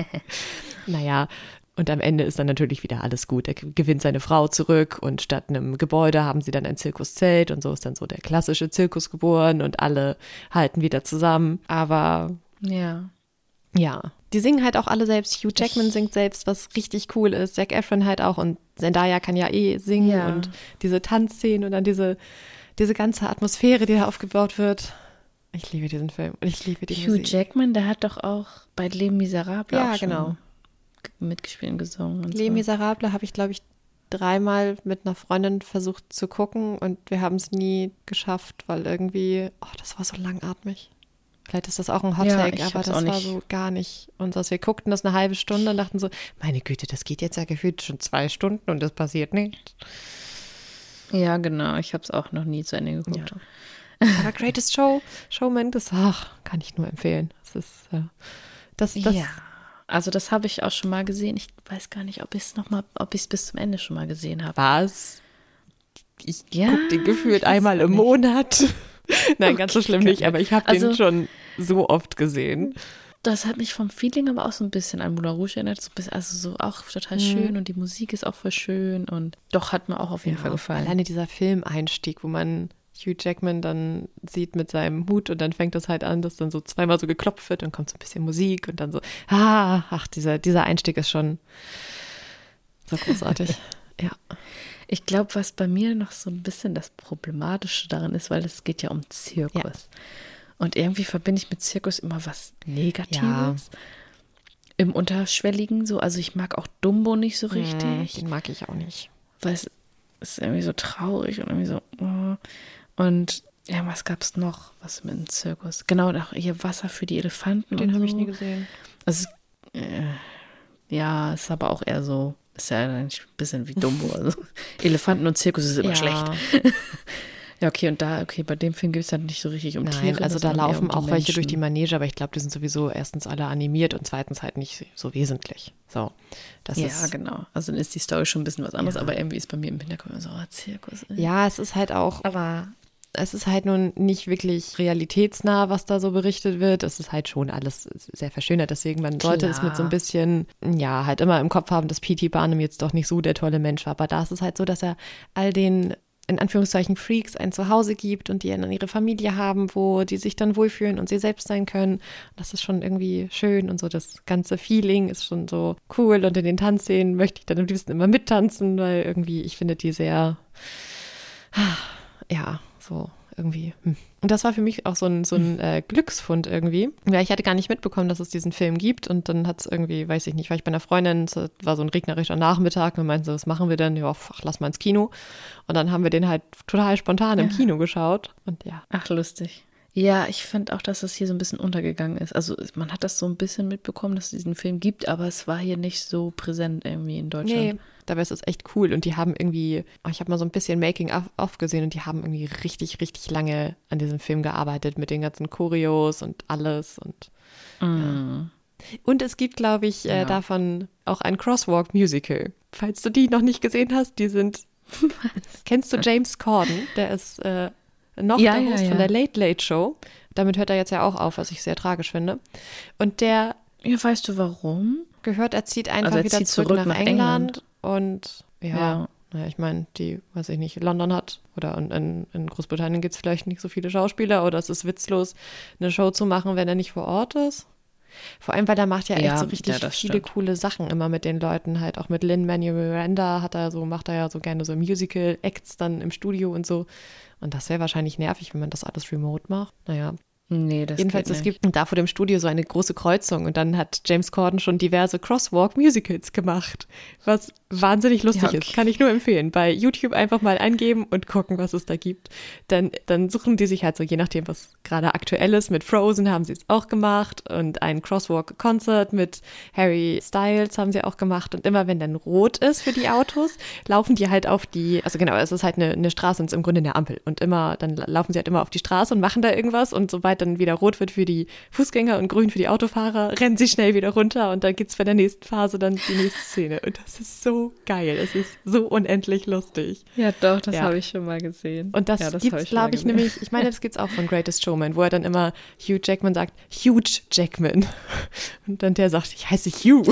Speaker 2: [laughs]
Speaker 1: naja, und am Ende ist dann natürlich wieder alles gut. Er gewinnt seine Frau zurück und statt einem Gebäude haben sie dann ein Zirkuszelt und so ist dann so der klassische Zirkus geboren und alle halten wieder zusammen. Aber
Speaker 2: ja.
Speaker 1: Ja, die singen halt auch alle selbst. Hugh Jackman singt selbst, was richtig cool ist. Zac Efron halt auch und Zendaya kann ja eh singen ja. und diese Tanzszenen und dann diese, diese ganze Atmosphäre, die da aufgebaut wird. Ich liebe diesen Film und ich liebe die
Speaker 2: Hugh Musik. Jackman, der hat doch auch bei Les Miserables
Speaker 1: ja, genau.
Speaker 2: mitgespielt und gesungen. Und
Speaker 1: Les so. Miserables habe ich, glaube ich, dreimal mit einer Freundin versucht zu gucken und wir haben es nie geschafft, weil irgendwie, oh, das war so langatmig. Vielleicht ist das auch ein Hot Take, ja, aber das war so gar nicht unseres. Wir guckten das eine halbe Stunde und dachten so, meine Güte, das geht jetzt ja gefühlt schon zwei Stunden und das passiert nicht.
Speaker 2: Ja, genau. Ich habe es auch noch nie zu Ende geguckt.
Speaker 1: Ja. Aber Greatest Show, Showman, das ach, kann ich nur empfehlen. Das ist, äh, das, das,
Speaker 2: ja. Also das habe ich auch schon mal gesehen. Ich weiß gar nicht, ob ich es noch mal, ob ich es bis zum Ende schon mal gesehen habe.
Speaker 1: Was? Ich ja, gucke den gefühlt einmal im nicht. Monat. [laughs] Nein, okay, ganz so schlimm nicht, aber ich habe also, den schon so oft gesehen.
Speaker 2: Das hat mich vom Feeling aber auch so ein bisschen an Moulin Rouge erinnert. So bisschen, also so auch total mhm. schön und die Musik ist auch voll schön und doch hat mir auch auf jeden ja, Fall gefallen.
Speaker 1: Alleine dieser Filmeinstieg, wo man Hugh Jackman dann sieht mit seinem Hut und dann fängt das halt an, dass dann so zweimal so geklopft wird, dann kommt so ein bisschen Musik und dann so, ah, ach, dieser, dieser Einstieg ist schon so großartig. [laughs] ja.
Speaker 2: Ich glaube, was bei mir noch so ein bisschen das Problematische daran ist, weil es geht ja um Zirkus. Ja. Und irgendwie verbinde ich mit Zirkus immer was Negatives. Ja. Im Unterschwelligen so. Also ich mag auch Dumbo nicht so richtig.
Speaker 1: Den mag ich auch nicht.
Speaker 2: Weil es ist irgendwie so traurig und irgendwie so. Oh. Und ja, was gab es noch? Was mit dem Zirkus? Genau, auch hier Wasser für die Elefanten.
Speaker 1: Den
Speaker 2: habe
Speaker 1: so. ich nie gesehen.
Speaker 2: Also, äh, ja, ist aber auch eher so, ist ja ein bisschen wie Dumbo. [laughs] Also, Elefanten und Zirkus ist immer ja. schlecht. [laughs] ja, okay, und da, okay, bei dem Film geht es dann nicht so richtig um
Speaker 1: Nein,
Speaker 2: Tiere.
Speaker 1: Also da laufen um auch welche durch die Manege, aber ich glaube, die sind sowieso erstens alle animiert und zweitens halt nicht so wesentlich. So,
Speaker 2: das ja, ist, genau. Also dann ist die Story schon ein bisschen was anderes, ja. aber irgendwie ist bei mir im Hintergrund so, oh, Zirkus.
Speaker 1: Ey. Ja, es ist halt auch. Aber es ist halt nun nicht wirklich realitätsnah, was da so berichtet wird. Es ist halt schon alles sehr verschönert. Deswegen, man sollte Klar. es mit so ein bisschen, ja, halt immer im Kopf haben, dass P.T. Barnum jetzt doch nicht so der tolle Mensch war. Aber da ist es halt so, dass er all den in Anführungszeichen Freaks ein Zuhause gibt und die dann ihre Familie haben, wo die sich dann wohlfühlen und sie selbst sein können. Das ist schon irgendwie schön und so das ganze Feeling ist schon so cool und in den Tanzszenen möchte ich dann am liebsten immer mittanzen, weil irgendwie ich finde die sehr, ja, so irgendwie. Hm. Und das war für mich auch so ein, so ein [laughs] äh, Glücksfund irgendwie. Ja, ich hatte gar nicht mitbekommen, dass es diesen Film gibt. Und dann hat es irgendwie, weiß ich nicht, war ich bei einer Freundin, es war so ein regnerischer Nachmittag und meinten so, was machen wir denn? Ja, ach, lass mal ins Kino. Und dann haben wir den halt total spontan im Kino geschaut. Und ja.
Speaker 2: Ach, lustig. Ja, ich finde auch, dass das hier so ein bisschen untergegangen ist. Also man hat das so ein bisschen mitbekommen, dass es diesen Film gibt, aber es war hier nicht so präsent irgendwie in Deutschland. Nee,
Speaker 1: dabei ist es echt cool. Und die haben irgendwie, oh, ich habe mal so ein bisschen Making-of gesehen und die haben irgendwie richtig, richtig lange an diesem Film gearbeitet mit den ganzen Choreos und alles. Und, mm. ja. und es gibt, glaube ich, äh, ja. davon auch ein Crosswalk-Musical. Falls du die noch nicht gesehen hast, die sind. [laughs] Was? Kennst du James Corden? Der ist äh, noch ja, der Host ja, ja. von der Late Late Show. Damit hört er jetzt ja auch auf, was ich sehr tragisch finde. Und der.
Speaker 2: Ja, weißt du warum?
Speaker 1: Gehört, er zieht einfach also er wieder zieht zurück, zurück, nach, nach England, England, und ja, naja, ich meine, die, weiß ich nicht, London hat oder in, in Großbritannien gibt es vielleicht nicht so viele Schauspieler oder es ist witzlos, eine Show zu machen, wenn er nicht vor Ort ist. Vor allem, weil er macht ja, ja echt so richtig ja, viele stimmt. coole Sachen immer mit den Leuten, halt auch mit Lin Manuel Miranda hat er so, macht er ja so gerne so Musical-Acts dann im Studio und so. Und das wäre wahrscheinlich nervig, wenn man das alles remote macht. Naja.
Speaker 2: Nee, das
Speaker 1: Jedenfalls, es gibt da vor dem Studio so eine große Kreuzung und dann hat James Corden schon diverse Crosswalk-Musicals gemacht, was wahnsinnig lustig ja, okay. ist. Kann ich nur empfehlen. Bei YouTube einfach mal eingeben und gucken, was es da gibt. Dann, dann suchen die sich halt so, je nachdem, was gerade aktuell ist, mit Frozen haben sie es auch gemacht und ein Crosswalk-Concert mit Harry Styles haben sie auch gemacht. Und immer wenn dann rot ist für die Autos, laufen die halt auf die, also genau, es ist halt eine, eine Straße und es ist im Grunde eine Ampel. Und immer, dann laufen sie halt immer auf die Straße und machen da irgendwas und sobald dann wieder rot wird für die Fußgänger und grün für die Autofahrer, rennen sie schnell wieder runter und dann gibt es bei der nächsten Phase dann die nächste Szene. Und das ist so geil. Es ist so unendlich lustig.
Speaker 2: Ja, doch, das ja. habe ich schon mal gesehen.
Speaker 1: Und das,
Speaker 2: ja,
Speaker 1: das es, glaube ich, nämlich, ich meine, das gibt es auch von Greatest Showman, wo er dann immer Hugh Jackman sagt, Huge Jackman. [laughs] Und dann der sagt, ich heiße Hugh.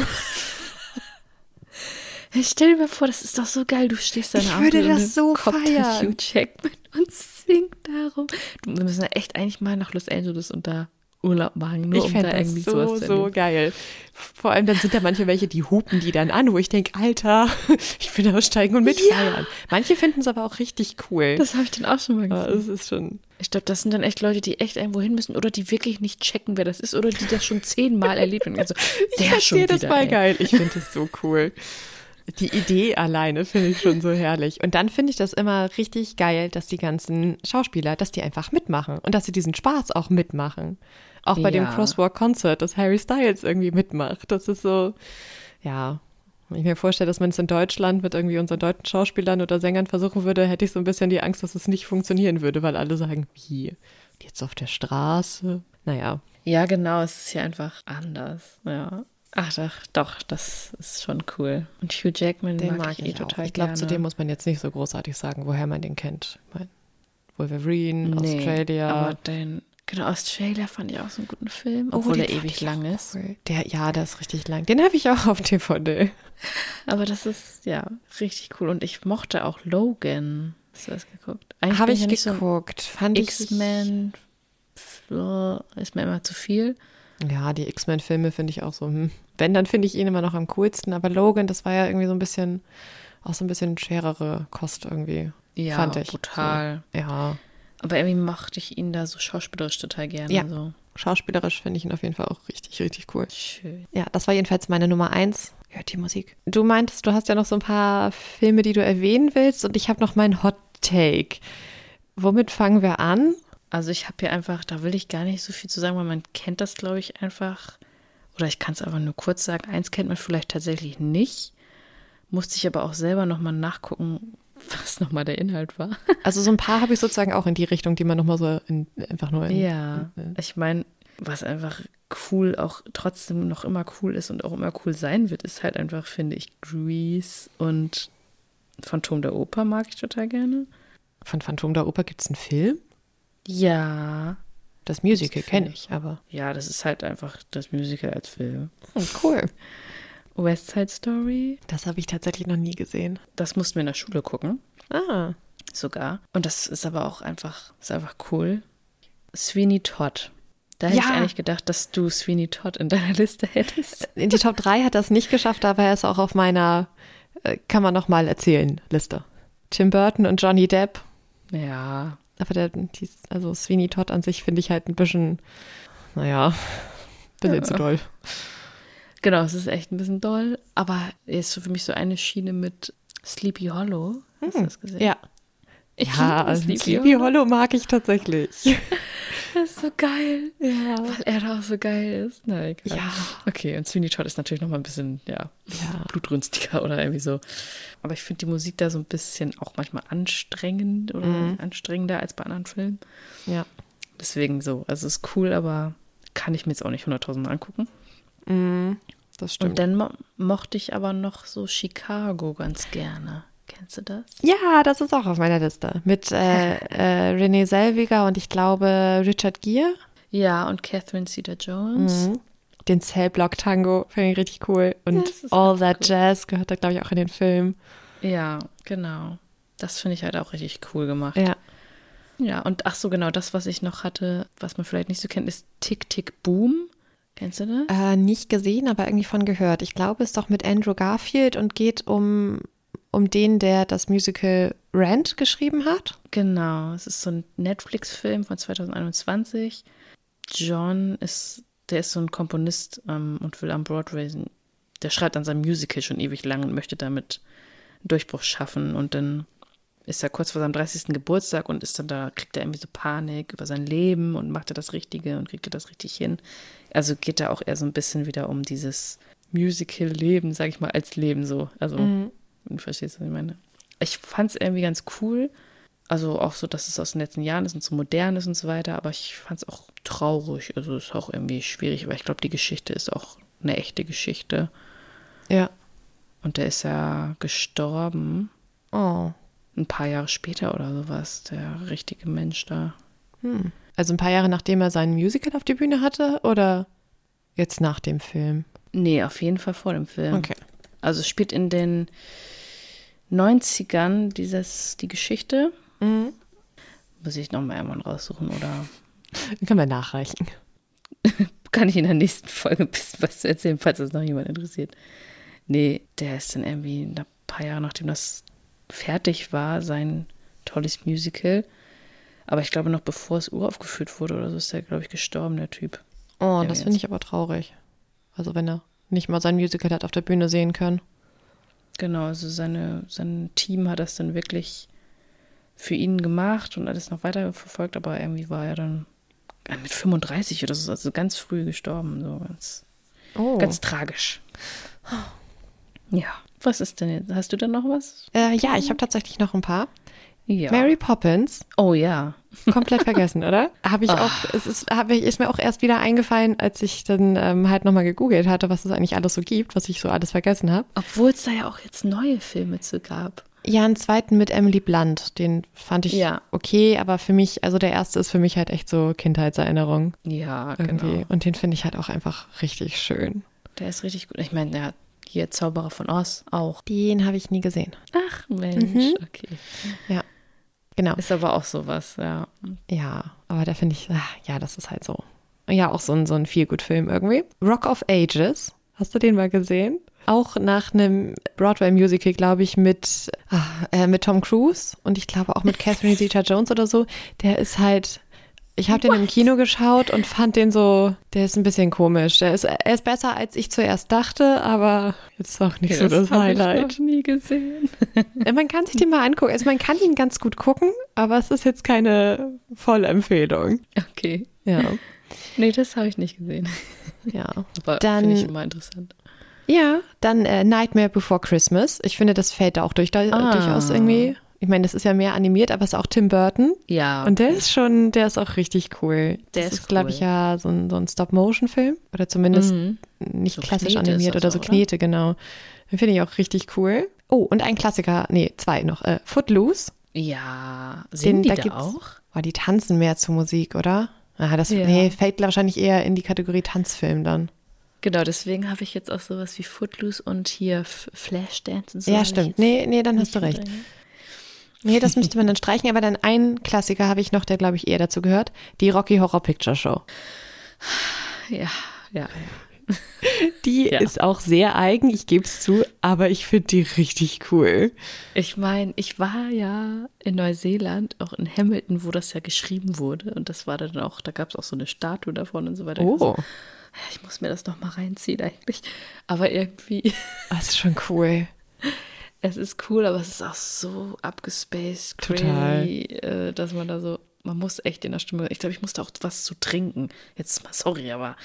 Speaker 2: Stell dir mal vor, das ist doch so geil. Du stehst da
Speaker 1: Ich würde das so feiern.
Speaker 2: Hugh Jackman und singt darum. Wir müssen ja echt eigentlich mal nach Los Angeles und da Urlaub machen, nur
Speaker 1: ich
Speaker 2: um da irgendwie
Speaker 1: das so,
Speaker 2: sowas zu
Speaker 1: so geil. Vor allem dann sind da manche welche, die hupen die dann an, wo ich denke, Alter, [laughs] ich will aussteigen und mitfeiern. Manche finden es aber auch richtig cool.
Speaker 2: Das habe ich dann auch schon mal
Speaker 1: Aber
Speaker 2: gesehen.
Speaker 1: es ist schon.
Speaker 2: Ich glaube, das sind dann echt Leute, die echt irgendwo hin müssen oder die wirklich nicht checken, wer das ist oder die das schon zehnmal erlebt haben. Also, [laughs]
Speaker 1: ich jedes
Speaker 2: wieder,
Speaker 1: Mal
Speaker 2: ey.
Speaker 1: geil. Ich finde es so cool. Die Idee alleine finde ich schon so herrlich. Und dann finde ich das immer richtig geil, dass die ganzen Schauspieler, dass die einfach mitmachen und dass sie diesen Spaß auch mitmachen. Auch bei dem
Speaker 2: Ja.
Speaker 1: Crosswalk Concert, dass Harry Styles irgendwie mitmacht. Das ist so, ja. Wenn ich mir vorstelle, dass man es in Deutschland mit irgendwie unseren deutschen Schauspielern oder Sängern versuchen würde, hätte ich so ein bisschen die Angst, dass es nicht funktionieren würde, weil alle sagen, wie? Jetzt auf der Straße? Naja,
Speaker 2: Ja, genau, es ist hier einfach anders. Ja. Ach doch, doch, das ist schon cool. Und Hugh Jackman
Speaker 1: Den
Speaker 2: mag,
Speaker 1: mag
Speaker 2: ich eh total
Speaker 1: auch. Ich glaube, zu dem muss man jetzt nicht so großartig sagen, woher man den kennt. Ich mein, Wolverine,
Speaker 2: Nee,
Speaker 1: Australia.
Speaker 2: Aber den, genau, Australia fand ich auch so einen guten Film, obwohl
Speaker 1: den
Speaker 2: er
Speaker 1: fand
Speaker 2: ewig lang ist.
Speaker 1: cool. Der, ja, der ist richtig lang. Den habe ich auch auf DVD. [laughs]
Speaker 2: Aber das ist, ja, richtig cool. Und ich mochte auch Logan. Hast du das geguckt?
Speaker 1: Habe ich
Speaker 2: ja nicht so
Speaker 1: geguckt. Fand ich.
Speaker 2: X-Men ist mir immer zu viel.
Speaker 1: Ja, die X-Men-Filme finde ich auch so. Hm. Wenn, dann finde ich ihn immer noch am coolsten. Aber Logan, das war ja irgendwie so ein bisschen, auch so ein bisschen schwerere Kost irgendwie.
Speaker 2: Ja,
Speaker 1: fand ich.
Speaker 2: brutal.
Speaker 1: So, ja.
Speaker 2: Aber irgendwie mochte ich ihn da so schauspielerisch total gerne.
Speaker 1: Ja.
Speaker 2: So.
Speaker 1: Schauspielerisch finde ich ihn auf jeden Fall auch richtig, richtig cool.
Speaker 2: Schön.
Speaker 1: Ja, das war jedenfalls meine Nummer eins. Hört die Musik. Du meintest, du hast ja noch so ein paar Filme, die du erwähnen willst, und ich habe noch meinen Hot Take. Womit fangen wir an?
Speaker 2: Also ich habe hier einfach, da will ich gar nicht so viel zu sagen, weil man kennt das, glaube ich, einfach. Oder ich kann es einfach nur kurz sagen. Eins kennt man vielleicht tatsächlich nicht. Musste ich aber auch selber nochmal nachgucken, [laughs] was nochmal der Inhalt war.
Speaker 1: Also so ein paar habe ich sozusagen auch in die Richtung, die man nochmal so in, einfach nur in,
Speaker 2: Ja, ich meine, was einfach cool auch trotzdem noch immer cool ist und auch immer cool sein wird, ist halt einfach, finde ich, Grease und Phantom der Oper mag ich total gerne.
Speaker 1: Von Phantom der Oper gibt es einen Film.
Speaker 2: Ja,
Speaker 1: Das Musical kenne ich, aber
Speaker 2: ja, das ist halt einfach das Musical als Film.
Speaker 1: hm, cool.
Speaker 2: West Side Story,
Speaker 1: Das habe ich tatsächlich noch nie gesehen.
Speaker 2: das mussten wir in der Schule gucken,
Speaker 1: Ah,
Speaker 2: sogar. Und das ist aber auch einfach, ist einfach cool. Sweeney Todd. Da hätte
Speaker 1: Ja.
Speaker 2: ich eigentlich gedacht, dass du Sweeney Todd in deiner Liste hättest.
Speaker 1: in die Top 3 hat das nicht geschafft, aber er ist auch auf meiner äh, kann man noch mal erzählen Liste. Tim Burton und Johnny Depp.
Speaker 2: Ja,
Speaker 1: Aber der, die, also Sweeney Todd an sich finde ich halt ein bisschen, naja, ein bisschen
Speaker 2: Ja.
Speaker 1: zu doll.
Speaker 2: Genau, es ist echt ein bisschen doll, aber ist so für mich so eine Schiene mit Sleepy Hollow. Hast du das gesehen?
Speaker 1: Ja.
Speaker 2: Ich
Speaker 1: ja,
Speaker 2: Sleepy
Speaker 1: Sleepy
Speaker 2: Hollow.
Speaker 1: Hollow mag ich tatsächlich. [laughs]
Speaker 2: Das ist so geil.
Speaker 1: Ja.
Speaker 2: Weil er da auch so geil ist. Na, egal.
Speaker 1: Ja.
Speaker 2: Okay, und Sweeney Todd ist natürlich nochmal ein bisschen, ja,
Speaker 1: Ja.
Speaker 2: blutrünstiger oder irgendwie so. Aber ich finde die Musik da so ein bisschen auch manchmal anstrengend oder
Speaker 1: Mhm.
Speaker 2: anstrengender als bei anderen Filmen.
Speaker 1: Ja.
Speaker 2: Deswegen so. Also es ist cool, aber kann ich mir jetzt auch nicht 100.000 Mal angucken.
Speaker 1: Mm, das stimmt.
Speaker 2: Und dann mo mochte ich aber noch so Chicago ganz gerne. Kennst du das?
Speaker 1: ja, das ist auch auf meiner Liste. Mit äh, äh, Renee Selviger und ich glaube Richard Gere.
Speaker 2: Ja, und Catherine Zeta-Jones.
Speaker 1: Mhm. Den Cellblock-Tango finde ich richtig cool. Und
Speaker 2: Ja,
Speaker 1: All That
Speaker 2: cool.
Speaker 1: Jazz gehört da, glaube ich, auch in den Film.
Speaker 2: Ja, genau. Das finde ich halt auch richtig cool gemacht.
Speaker 1: Ja.
Speaker 2: Ja, und ach so, genau, das, was ich noch hatte, was man vielleicht nicht so kennt, ist Tick, Tick, Boom. Kennst du das?
Speaker 1: Äh, nicht gesehen, aber irgendwie von gehört. Ich glaube, es ist doch mit Andrew Garfield und geht um, um den, der das Musical Rent geschrieben hat.
Speaker 2: Genau, es ist so ein Netflix-Film von 2021. John ist, der ist so ein Komponist ähm, und will am Broadway, der schreibt an seinem Musical schon ewig lang und möchte damit einen Durchbruch schaffen. Und dann ist er kurz vor seinem 30. Geburtstag und ist dann da, kriegt er irgendwie so Panik über sein Leben und macht er das Richtige und kriegt er das richtig hin. Also geht da auch eher so ein bisschen wieder um dieses Musical-Leben, sag ich mal, als Leben so. Also, du verstehst, was ich meine. Ich fand es irgendwie ganz cool. Also auch so, dass es aus den letzten Jahren ist und so modern ist und so weiter. Aber ich fand es auch traurig. Also es ist auch irgendwie schwierig, weil ich glaube, die Geschichte ist auch eine echte Geschichte.
Speaker 1: Ja.
Speaker 2: Und der ist ja gestorben.
Speaker 1: Oh.
Speaker 2: Ein paar Jahre später oder sowas. Der richtige Mensch da.
Speaker 1: Hm. Also ein paar Jahre nachdem er sein Musical auf die Bühne hatte oder jetzt nach dem Film?
Speaker 2: Nee, auf jeden Fall vor dem Film.
Speaker 1: Okay.
Speaker 2: Also es spielt in den 90ern dieses, die Geschichte.
Speaker 1: Mhm.
Speaker 2: Muss ich nochmal irgendwann raussuchen oder
Speaker 1: Dann können wir nachreichen. [laughs]
Speaker 2: kann ich in der nächsten Folge ein bisschen was erzählen, falls das noch jemand interessiert. Nee, der ist dann irgendwie ein paar Jahre, nachdem das fertig war, sein tolles Musical. Aber ich glaube, noch bevor es uraufgeführt wurde oder so, ist er, glaube ich, gestorben, der Typ.
Speaker 1: Oh, das finde ich aber traurig. Also, wenn er nicht mal sein Musical hat auf der Bühne sehen können.
Speaker 2: Genau, also seine, sein Team hat das dann wirklich für ihn gemacht und alles noch weiter verfolgt, aber irgendwie war er dann mit 35 oder so, also ganz früh gestorben, so ganz, oh. ganz tragisch. Ja, was ist denn jetzt? Hast du denn noch was?
Speaker 1: Äh, ja, ich habe tatsächlich noch ein paar. Ja. Mary Poppins.
Speaker 2: Oh ja.
Speaker 1: Komplett vergessen, oder? [laughs] Habe ich oh. auch, es ist, hab ich, ist mir auch erst wieder eingefallen, als ich dann ähm, halt nochmal gegoogelt hatte, was es eigentlich alles so gibt, was ich so alles vergessen habe.
Speaker 2: Obwohl es da ja auch jetzt neue Filme zu gab.
Speaker 1: Ja, einen zweiten mit Emily Blunt, den fand ich ja. okay, aber für mich, also der erste ist für mich halt echt so Kindheitserinnerung.
Speaker 2: Ja, irgendwie. genau.
Speaker 1: Und den finde ich halt auch einfach richtig schön.
Speaker 2: Der ist richtig gut. Ich meine, der hat hier Zauberer von Oz auch.
Speaker 1: Den habe ich nie gesehen.
Speaker 2: Ach Mensch, mhm. okay.
Speaker 1: Ja. Genau.
Speaker 2: Ist aber auch sowas, ja.
Speaker 1: Ja, aber da finde ich, ach, ja, das ist halt so. Ja, auch so ein, so ein Feel-Good-Film irgendwie. Rock of Ages. Hast du den mal gesehen? Auch nach einem Broadway-Musical, glaube ich, mit, ach, äh, mit Tom Cruise und ich glaube auch mit Catherine [laughs] Zeta-Jones oder so. Der ist halt ich habe den im Kino geschaut und fand den so, der ist ein bisschen komisch. Der ist, er ist besser, als ich zuerst dachte, aber jetzt auch nicht okay, so das, das Highlight. Ich
Speaker 2: noch nie gesehen. [laughs]
Speaker 1: man kann sich den mal angucken. Also man kann ihn ganz gut gucken, aber es ist jetzt keine Vollempfehlung.
Speaker 2: Okay.
Speaker 1: Ja.
Speaker 2: Nee, das habe ich nicht gesehen.
Speaker 1: Ja. [laughs]
Speaker 2: Aber finde ich immer interessant.
Speaker 1: Ja, dann äh, Nightmare Before Christmas. Ich finde, das fällt da auch durch, ah. durchaus irgendwie ich meine, das ist ja mehr animiert, aber es ist auch Tim Burton.
Speaker 2: Ja.
Speaker 1: Und der ist schon, der ist auch richtig cool.
Speaker 2: Der
Speaker 1: das
Speaker 2: ist, ist
Speaker 1: glaube ich, ja so ein, so ein Stop-Motion-Film. Oder zumindest mhm. nicht so klassisch Knete animiert oder so oder? Knete, genau. Den finde ich auch richtig cool. Oh, und ein Klassiker, nee, zwei noch. Äh, Footloose.
Speaker 2: Ja, sind Den, die da, auch?
Speaker 1: Oh, die tanzen mehr zur Musik, oder? Ah, das ja. nee, fällt wahrscheinlich eher in die Kategorie Tanzfilm dann.
Speaker 2: Genau, deswegen habe ich jetzt auch sowas wie Footloose und hier Flashdance und so.
Speaker 1: Ja, stimmt. Nee, nee, dann hast du recht. Drin. Nee, das müsste man dann streichen, aber dann ein Klassiker habe ich noch, der glaube ich eher dazu gehört, die Rocky Horror Picture Show.
Speaker 2: Ja, ja, ja. [laughs]
Speaker 1: Die ja. ist auch sehr eigen, ich gebe es zu, aber ich finde die richtig cool.
Speaker 2: Ich meine, ich war ja in Neuseeland, auch in Hamilton, wo das ja geschrieben wurde. Und das war dann auch, da gab es auch so eine Statue davon und so weiter.
Speaker 1: Oh.
Speaker 2: Also, ich muss mir das noch mal reinziehen eigentlich. Aber irgendwie.
Speaker 1: Das ist schon cool [laughs]
Speaker 2: es ist cool, aber es ist auch so abgespaced, crazy, äh, dass man da so, man muss echt in der Stimme, ich glaube, ich musste auch was zu trinken. Jetzt mal sorry, aber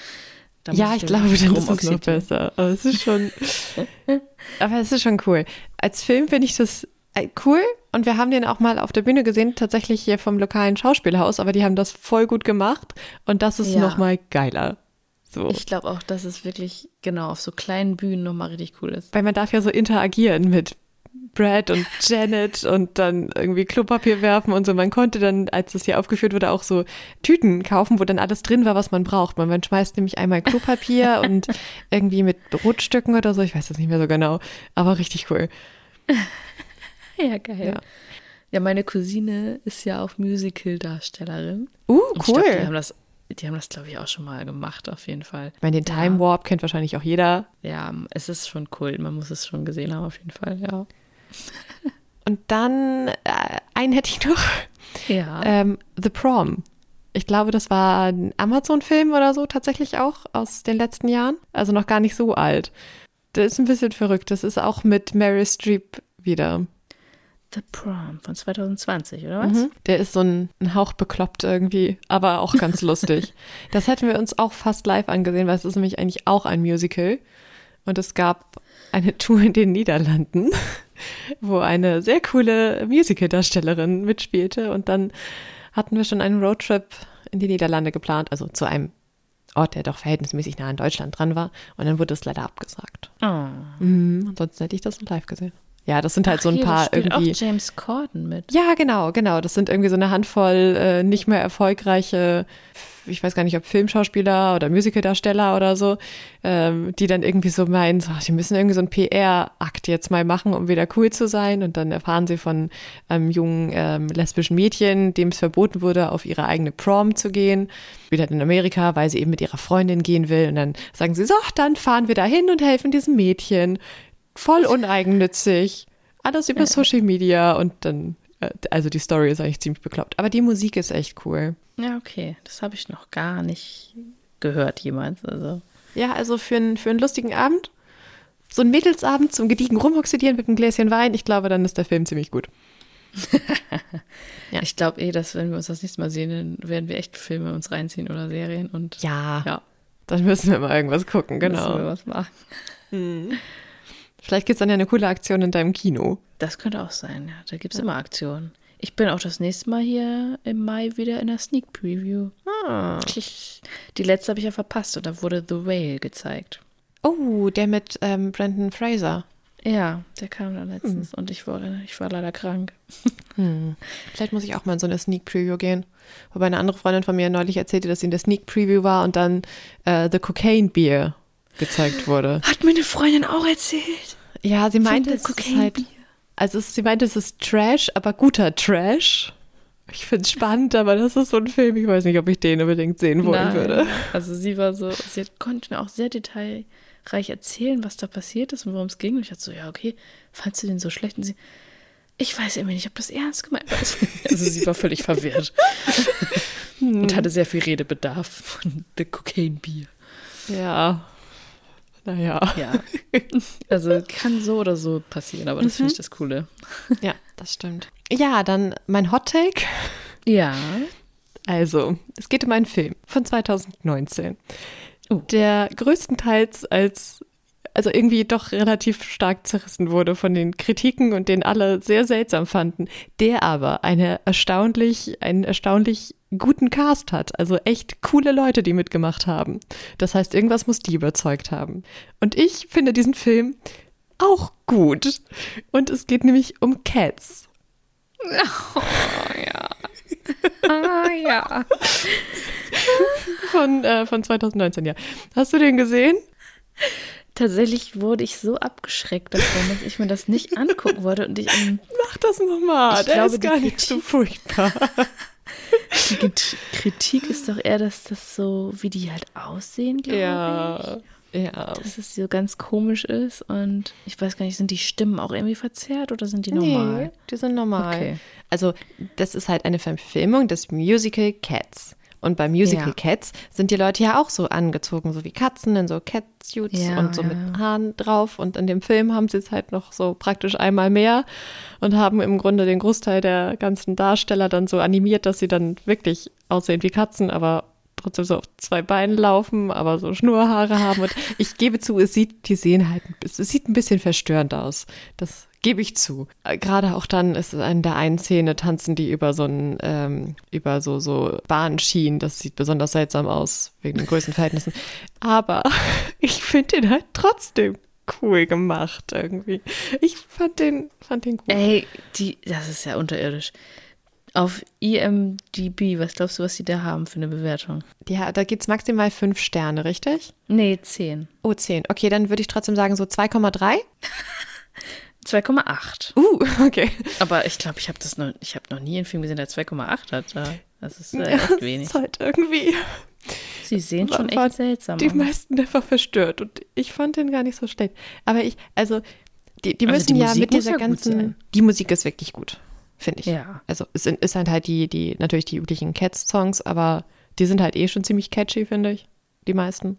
Speaker 1: ja, ich glaube, dann ist es noch besser. Aber es ist schon, [laughs] aber es ist schon cool. Als Film finde ich das äh, cool und wir haben den auch mal auf der Bühne gesehen, tatsächlich hier vom lokalen Schauspielhaus, aber die haben das voll gut gemacht und das ist ja. noch mal geiler. So.
Speaker 2: Ich glaube auch, dass es wirklich genau auf so kleinen Bühnen noch mal richtig cool ist.
Speaker 1: Weil man darf ja so interagieren mit Brad und Janet und dann irgendwie Klopapier werfen und so. Man konnte dann, als das hier aufgeführt wurde, auch so Tüten kaufen, wo dann alles drin war, was man braucht. Man, man schmeißt nämlich einmal Klopapier [laughs] und irgendwie mit Brotstücken oder so. Ich weiß das nicht mehr so genau, aber richtig cool. [laughs]
Speaker 2: Ja, geil. Ja. Ja, meine Cousine ist ja auch Musical-Darstellerin.
Speaker 1: Uh, cool. Glaub,
Speaker 2: die haben das, die haben das, glaube ich, auch schon mal gemacht, auf jeden Fall.
Speaker 1: Ich meine, den Time Warp kennt wahrscheinlich auch jeder.
Speaker 2: Ja, es ist schon cool. Man muss es schon gesehen haben, auf jeden Fall, ja.
Speaker 1: Und dann, äh, einen hätte ich noch.
Speaker 2: Ja.
Speaker 1: Ähm, The Prom. Ich glaube, das war ein Amazon-Film oder so tatsächlich auch aus den letzten Jahren. Also noch gar nicht so alt. Der ist ein bisschen verrückt. Das ist auch mit Mary Streep wieder.
Speaker 2: The Prom von 2020, oder was? Mhm.
Speaker 1: Der ist so ein, ein Hauch bekloppt irgendwie, aber auch ganz lustig. [laughs] Das hätten wir uns auch fast live angesehen, weil es ist nämlich eigentlich auch ein Musical. Und es gab eine Tour in den Niederlanden, wo eine sehr coole Musical-Darstellerin mitspielte. Und dann hatten wir schon einen Roadtrip in die Niederlande geplant, also zu einem Ort, der doch verhältnismäßig nah an Deutschland dran war. Und dann wurde es leider abgesagt.
Speaker 2: Oh.
Speaker 1: Mhm, ansonsten hätte ich das live gesehen. Ja, das sind halt
Speaker 2: Ach,
Speaker 1: so ein
Speaker 2: hier,
Speaker 1: paar
Speaker 2: spielt
Speaker 1: irgendwie.
Speaker 2: auch James Corden mit.
Speaker 1: Ja, genau, genau. Das sind irgendwie so eine Handvoll äh, nicht mehr erfolgreiche, ich weiß gar nicht, ob Filmschauspieler oder Musicaldarsteller oder so, ähm, die dann irgendwie so meinen, so, die müssen irgendwie so einen PR-Akt jetzt mal machen, um wieder cool zu sein. Und dann erfahren sie von einem jungen ähm, lesbischen Mädchen, dem es verboten wurde, auf ihre eigene Prom zu gehen, wieder in Amerika, weil sie eben mit ihrer Freundin gehen will. Und dann sagen sie, so, dann fahren wir da hin und helfen diesem Mädchen. Voll uneigennützig. Alles über Social Media und dann, äh, also die Story ist eigentlich ziemlich bekloppt. Aber die Musik ist echt cool.
Speaker 2: Ja, okay. Das habe ich noch gar nicht gehört jemals. Also.
Speaker 1: Ja, also für, einen für einen lustigen Abend, so ein Mädelsabend zum gediegen Rumoxidieren mit einem Gläschen Wein, ich glaube, dann ist der Film ziemlich gut. [laughs] Ja.
Speaker 2: Ich glaube eh, dass wenn wir uns das nächste Mal sehen, dann werden wir echt Filme uns reinziehen oder Serien und
Speaker 1: Ja,
Speaker 2: ja,
Speaker 1: dann müssen wir mal irgendwas gucken,
Speaker 2: müssen
Speaker 1: genau.
Speaker 2: wir was machen.
Speaker 1: Vielleicht gibt es dann ja eine coole Aktion in deinem Kino.
Speaker 2: Das könnte auch sein, ja. Da gibt es immer Aktionen. Ich bin auch das nächste Mal hier im Mai wieder in der Sneak Preview.
Speaker 1: Ah. [laughs]
Speaker 2: Die letzte habe ich ja verpasst und da wurde The Whale gezeigt.
Speaker 1: Oh, der mit ähm, Brandon Fraser.
Speaker 2: Ja, der kam dann letztens und ich war, ich war leider krank. [laughs]
Speaker 1: Hm. Vielleicht muss ich auch mal in so eine Sneak Preview gehen. Wobei eine andere Freundin von mir neulich erzählte, dass sie in der Sneak Preview war und dann äh, The Cocaine Beer gezeigt wurde.
Speaker 2: Hat mir eine Freundin auch erzählt.
Speaker 1: Ja, sie meinte, es ist halt, also sie meinte, es ist Trash, aber guter Trash. Ich finde es spannend, aber das ist so ein Film, ich weiß nicht, ob ich den unbedingt sehen wollen
Speaker 2: Nein.
Speaker 1: würde.
Speaker 2: Also sie war so, sie konnte mir auch sehr detailreich erzählen, was da passiert ist und worum es ging. Und ich dachte so, ja, okay, fandst du den so schlecht? Und sie, ich weiß irgendwie nicht, ob das ernst gemeint war. [laughs] Also sie war völlig verwirrt. und hatte sehr viel Redebedarf von The Cocaine Beer.
Speaker 1: Ja. Naja.
Speaker 2: Ja. Also kann so oder so passieren, aber das finde ich das Coole.
Speaker 1: Ja, das stimmt. Ja, dann mein Hot Take.
Speaker 2: Ja.
Speaker 1: Also, es geht um einen Film von 2019,
Speaker 2: Oh.
Speaker 1: der größtenteils als, also irgendwie doch relativ stark zerrissen wurde von den Kritiken und den alle sehr seltsam fanden, der aber eine erstaunlich, einen erstaunlich guten Cast hat. Also echt coole Leute, die mitgemacht haben. Das heißt, irgendwas muss die überzeugt haben. Und ich finde diesen Film auch gut. Und es geht nämlich um Cats.
Speaker 2: Ah, ja. [laughs]
Speaker 1: Von, äh, von 2019, ja. Hast du den gesehen?
Speaker 2: Tatsächlich wurde ich so abgeschreckt davon, dass ich mir das nicht angucken wollte und ich ähm,
Speaker 1: Mach das nochmal. Der
Speaker 2: glaube,
Speaker 1: ist gar nicht so furchtbar.
Speaker 2: Die Kritik ist doch eher, dass das so, wie die halt aussehen, glaube
Speaker 1: ja. Ja.
Speaker 2: ich. Dass es so ganz komisch ist und ich weiß gar nicht, sind die Stimmen auch irgendwie verzerrt oder sind die normal?
Speaker 1: Nee, die sind normal.
Speaker 2: Okay.
Speaker 1: Also, das ist halt eine Verfilmung des Musical Cats. Und bei Musical
Speaker 2: Ja.
Speaker 1: Cats sind die Leute ja auch so angezogen, so wie Katzen in so Catsuits
Speaker 2: Ja,
Speaker 1: und so
Speaker 2: ja,
Speaker 1: mit. Haaren drauf. Und in dem Film haben sie es halt noch so praktisch einmal mehr und haben im Grunde den Großteil der ganzen Darsteller dann so animiert, dass sie dann wirklich aussehen wie Katzen, aber trotzdem so auf zwei Beinen laufen, aber so Schnurhaare haben. Und ich gebe zu, es sieht, die sehen halt, es sieht ein bisschen verstörend aus. Das gebe ich zu. Äh, Gerade auch dann ist in der einen Szene tanzen die über so ein, ähm, über so, so Bahnschienen. Das sieht besonders seltsam aus, wegen den Größenverhältnissen. Aber [laughs] ich finde den halt trotzdem cool gemacht irgendwie. Ich fand den, fand den gut.
Speaker 2: Ey, die, das ist ja unterirdisch. Auf IMDb, was glaubst du, was die da haben für eine Bewertung?
Speaker 1: Ja, da geht's maximal fünf Sterne, richtig?
Speaker 2: Nee, 10.
Speaker 1: Oh, zehn. Okay, dann würde ich trotzdem sagen so 2,3. [laughs]
Speaker 2: 2,8.
Speaker 1: Uh, okay.
Speaker 2: Aber ich glaube, ich habe das noch, ich habe noch nie einen Film gesehen, der 2,8 hat. Da. Das ist äh, echt wenig.
Speaker 1: ist halt irgendwie
Speaker 2: Sie sehen schon echt seltsam
Speaker 1: die meisten einfach verstört und ich fand den gar nicht so schlecht. Aber ich, also die, die
Speaker 2: Also
Speaker 1: müssen
Speaker 2: die
Speaker 1: ja
Speaker 2: Musik
Speaker 1: mit dieser
Speaker 2: ja
Speaker 1: ganzen, die Musik ist wirklich gut, finde ich.
Speaker 2: Ja.
Speaker 1: Also es sind, ist halt halt die, die natürlich die üblichen Cats-Songs, aber die sind halt eh schon ziemlich catchy, finde ich, die meisten.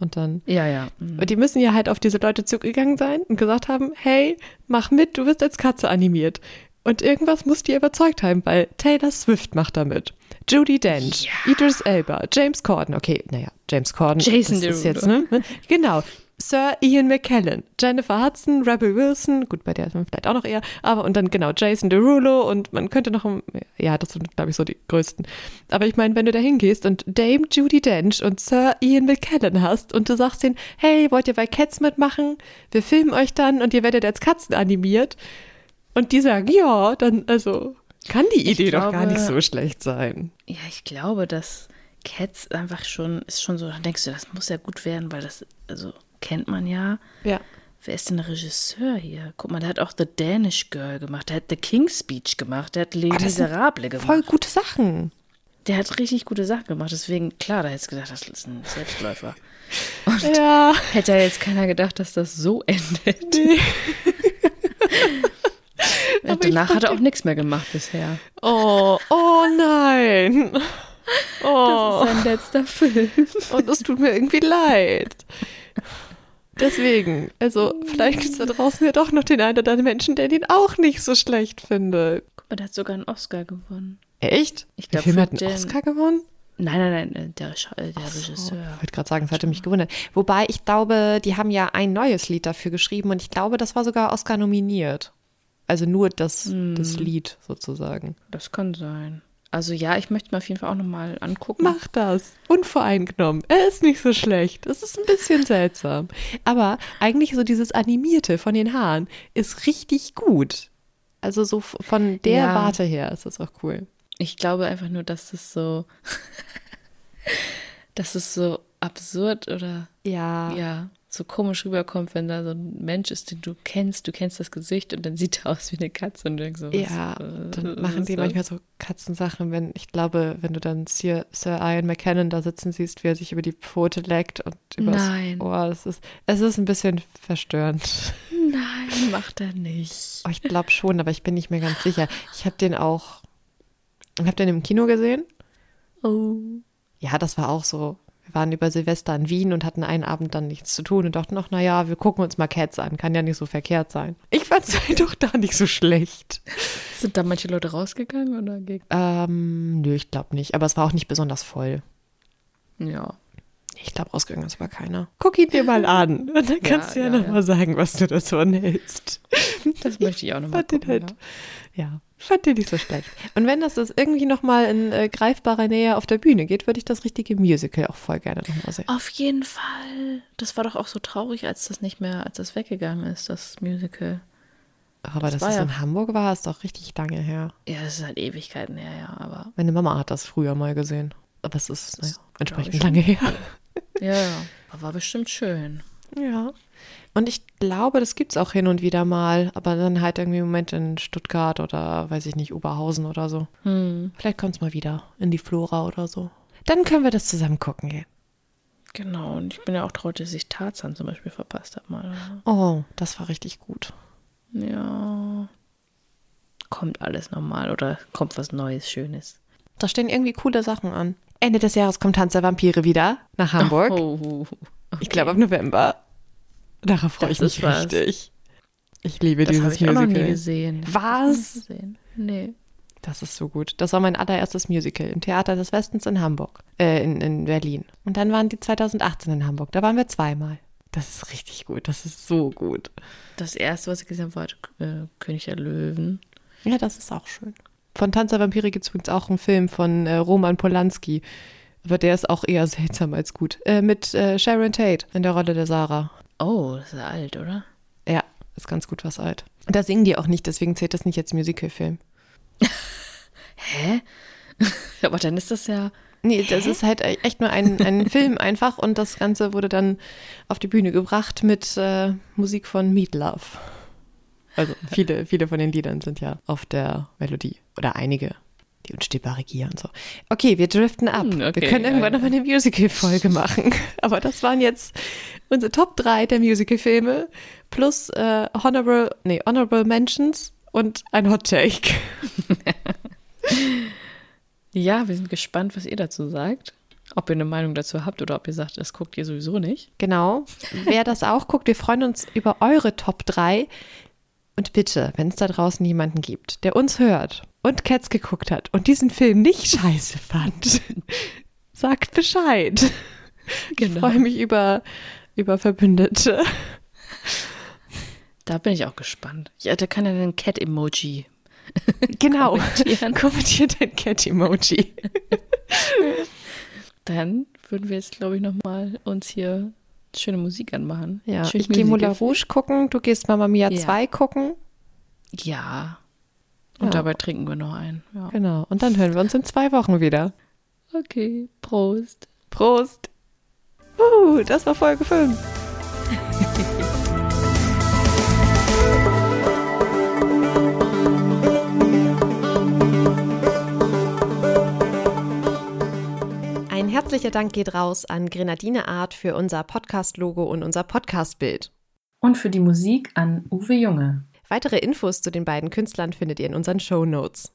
Speaker 1: Und dann
Speaker 2: Ja, ja. Mhm.
Speaker 1: und die müssen ja halt auf diese Leute zugegangen sein und gesagt haben, hey, mach mit, du wirst als Katze animiert. Und irgendwas muss die überzeugt haben, weil Taylor Swift macht da mit. Judy Dench, Idris Elba, James Corden, okay, naja, James Corden,
Speaker 2: Jason
Speaker 1: das ist jetzt, ne? Genau. Sir Ian McKellen, Jennifer Hudson, Rebel Wilson, gut, bei der ist man vielleicht auch noch eher, aber und dann genau Jason Derulo und man könnte noch, ja, das sind, glaube ich, so die größten. Aber ich meine, wenn du da hingehst und Dame Judy Dench und Sir Ian McKellen hast und du sagst denen, hey, wollt ihr bei Cats mitmachen? Wir filmen euch dann und ihr werdet als Katzen animiert. Und die sagen, ja, dann, also, kann die Idee glaube, doch gar nicht so schlecht sein.
Speaker 2: Ja, ich glaube, dass Cats einfach schon, ist schon so, dann denkst du, das muss ja gut werden, weil das, also kennt man ja.
Speaker 1: Ja.
Speaker 2: Wer ist denn der Regisseur hier? Guck mal, der hat auch The Danish Girl gemacht, der hat The King's Speech gemacht, der hat Les oh, Miserables gemacht.
Speaker 1: Voll gute Sachen.
Speaker 2: Der hat richtig gute Sachen gemacht, deswegen, klar, da hättest du gedacht, das ist ein Selbstläufer. Und
Speaker 1: ja.
Speaker 2: hätte ja jetzt keiner gedacht, dass das so endet. Nee. [laughs] danach hat er auch nichts mehr gemacht bisher.
Speaker 1: Oh, oh nein.
Speaker 2: Oh. Das ist sein letzter Film.
Speaker 1: Und es tut mir irgendwie leid. Deswegen, also vielleicht gibt es da draußen ja doch noch den einen oder anderen Menschen, der den auch nicht so schlecht findet.
Speaker 2: Guck mal, der hat sogar einen Oscar gewonnen.
Speaker 1: Echt?
Speaker 2: Ich glaube,
Speaker 1: der Film hat einen Oscar gewonnen?
Speaker 2: Nein, nein, nein, äh, der, der so, Regisseur.
Speaker 1: Ich wollte gerade sagen, es hatte mich gewundert. Wobei ich glaube, die haben ja ein neues Lied dafür geschrieben und ich glaube, das war sogar Oscar nominiert. Also nur das, hm. das Lied sozusagen.
Speaker 2: Das kann sein. Also ja, ich möchte mir auf jeden Fall auch nochmal angucken.
Speaker 1: Mach das. Unvoreingenommen. Er ist nicht so schlecht. Es ist ein bisschen seltsam. Aber eigentlich so dieses Animierte von den Haaren ist richtig gut. Also so von der ja. Warte her ist das auch cool.
Speaker 2: Ich glaube einfach nur, dass es so, [laughs] dass es so absurd oder
Speaker 1: ja,
Speaker 2: ja so komisch rüberkommt, wenn da so ein Mensch ist, den du kennst, du kennst das Gesicht und dann sieht er aus wie eine Katze und du denkst so,
Speaker 1: was, Ja, äh, dann machen die das? manchmal so Katzensachen, wenn, ich glaube, wenn du dann Sir, Sir Ian McKinnon da sitzen siehst, wie er sich über die Pfote leckt und über
Speaker 2: Nein.
Speaker 1: Ohr, das ist, es ist ein bisschen verstörend.
Speaker 2: Nein, [laughs] macht er nicht.
Speaker 1: Oh, ich glaube schon, aber ich bin nicht mehr ganz sicher. Ich habe den auch, ich habe den im Kino gesehen.
Speaker 2: Oh.
Speaker 1: Ja, das war auch so wir waren über Silvester in Wien und hatten einen Abend dann nichts zu tun und dachten noch, naja, wir gucken uns mal Cats an, kann ja nicht so verkehrt sein. Ich fand es halt [laughs] doch da nicht so schlecht.
Speaker 2: Sind da manche Leute rausgegangen oder?
Speaker 1: Ähm, nö, ich glaube nicht, aber es war auch nicht besonders voll.
Speaker 2: Ja.
Speaker 1: Ich glaube, rausgegangen ist aber keiner. Guck ihn dir mal an [laughs] und dann kannst ja, du ja, ja nochmal ja. sagen, was du davon hältst.
Speaker 2: Das möchte ich auch nochmal.
Speaker 1: Halt, ja. Fand den nicht so schlecht. Und wenn das, das irgendwie nochmal in äh, greifbarer Nähe auf der Bühne geht, würde ich das richtige Musical auch voll gerne nochmal sehen.
Speaker 2: Auf jeden Fall. Das war doch auch so traurig, als das nicht mehr, als das weggegangen ist, das Musical.
Speaker 1: Aber das dass es ja in Hamburg war, ist doch richtig lange her.
Speaker 2: Ja, das ist halt Ewigkeiten her, ja, aber.
Speaker 1: Meine Mama hat das früher mal gesehen. Aber es ist naja, entsprechend lange her.
Speaker 2: Ja, ja. Aber war bestimmt schön.
Speaker 1: Ja. Und ich glaube, das gibt es auch hin und wieder mal, aber dann halt irgendwie im Moment in Stuttgart oder weiß ich nicht, Oberhausen oder so.
Speaker 2: Hm.
Speaker 1: Vielleicht kommt es mal wieder in die Flora oder so. Dann können wir das zusammen gucken gehen.
Speaker 2: Genau, und ich bin ja auch traurig, dass ich Tarzan zum Beispiel verpasst habe mal.
Speaker 1: Oh, das war richtig gut.
Speaker 2: Ja. Kommt alles normal oder kommt was Neues, Schönes?
Speaker 1: Da stehen irgendwie coole Sachen an. Ende des Jahres kommt Tanz der Vampire wieder nach Hamburg.
Speaker 2: Oh,
Speaker 1: okay. Ich glaube ab November. Darauf freue ich mich richtig. Ich liebe
Speaker 2: das
Speaker 1: dieses
Speaker 2: ich Musical. Das habe ich noch nie gesehen.
Speaker 1: Was?
Speaker 2: Gesehen. Nee.
Speaker 1: Das ist so gut. Das war mein allererstes Musical im Theater des Westens in Hamburg, äh, in, in Berlin. Und dann waren die 2018 in Hamburg. Da waren wir zweimal. Das ist richtig gut. Das ist so gut.
Speaker 2: Das erste, was ich gesehen habe, war äh, König der Löwen.
Speaker 1: Ja, das ist auch schön. Von Tanz der Vampire gibt es übrigens auch einen Film von äh, Roman Polanski. Aber der ist auch eher seltsam als gut. Äh, mit äh, Sharon Tate in der Rolle der Sarah.
Speaker 2: Oh, das ist alt, oder?
Speaker 1: Ja, ist ganz gut was alt. Da singen die auch nicht, deswegen zählt das nicht als Musicalfilm. [laughs]
Speaker 2: Hä? [laughs] Aber dann ist das ja.
Speaker 1: Nee, das Hä? ist halt echt nur ein, ein [laughs] Film einfach und das Ganze wurde dann auf die Bühne gebracht mit äh, Musik von Meat Love. Also viele, viele von den Liedern sind ja auf der Melodie oder einige die unstehbare Gier und so. Okay, wir driften ab. Hm, okay, wir können irgendwann ja. nochmal eine Musical-Folge machen. [laughs] Aber das waren jetzt unsere Top 3 der Musical-Filme plus äh, Honorable, nee, Honorable Mentions und ein Hot Take. [laughs]
Speaker 2: ja, wir sind gespannt, was ihr dazu sagt. Ob ihr eine Meinung dazu habt oder ob ihr sagt, das guckt ihr sowieso nicht.
Speaker 1: Genau. Wer das auch guckt, wir freuen uns über eure Top 3. Und bitte, wenn es da draußen jemanden gibt, der uns hört und Cats geguckt hat und diesen Film nicht [laughs] scheiße fand, [laughs] sagt Bescheid. Genau. Ich freue mich über, über Verbündete.
Speaker 2: Da bin ich auch gespannt. Ja, da kann er den Cat-Emoji. [laughs]
Speaker 1: Genau. Kommentiert den Cat-Emoji.
Speaker 2: Dann würden wir jetzt, glaube ich, nochmal uns hier schöne Musik anmachen.
Speaker 1: Ja,
Speaker 2: Schön
Speaker 1: ich gehe Moulin Rouge gucken, du gehst Mama Mia ja. 2 gucken.
Speaker 2: Ja. Und ja. dabei trinken wir noch ein. Ja.
Speaker 1: Genau. Und dann hören wir uns in zwei Wochen wieder.
Speaker 2: Okay. Prost.
Speaker 1: Prost. Uh, das war Folge 5. Ein herzlicher Dank geht raus an Grenadine Art für unser Podcast-Logo und unser Podcast-Bild.
Speaker 2: Und für die Musik an Uwe Junge.
Speaker 1: Weitere Infos zu den beiden Künstlern findet ihr in unseren Show Notes.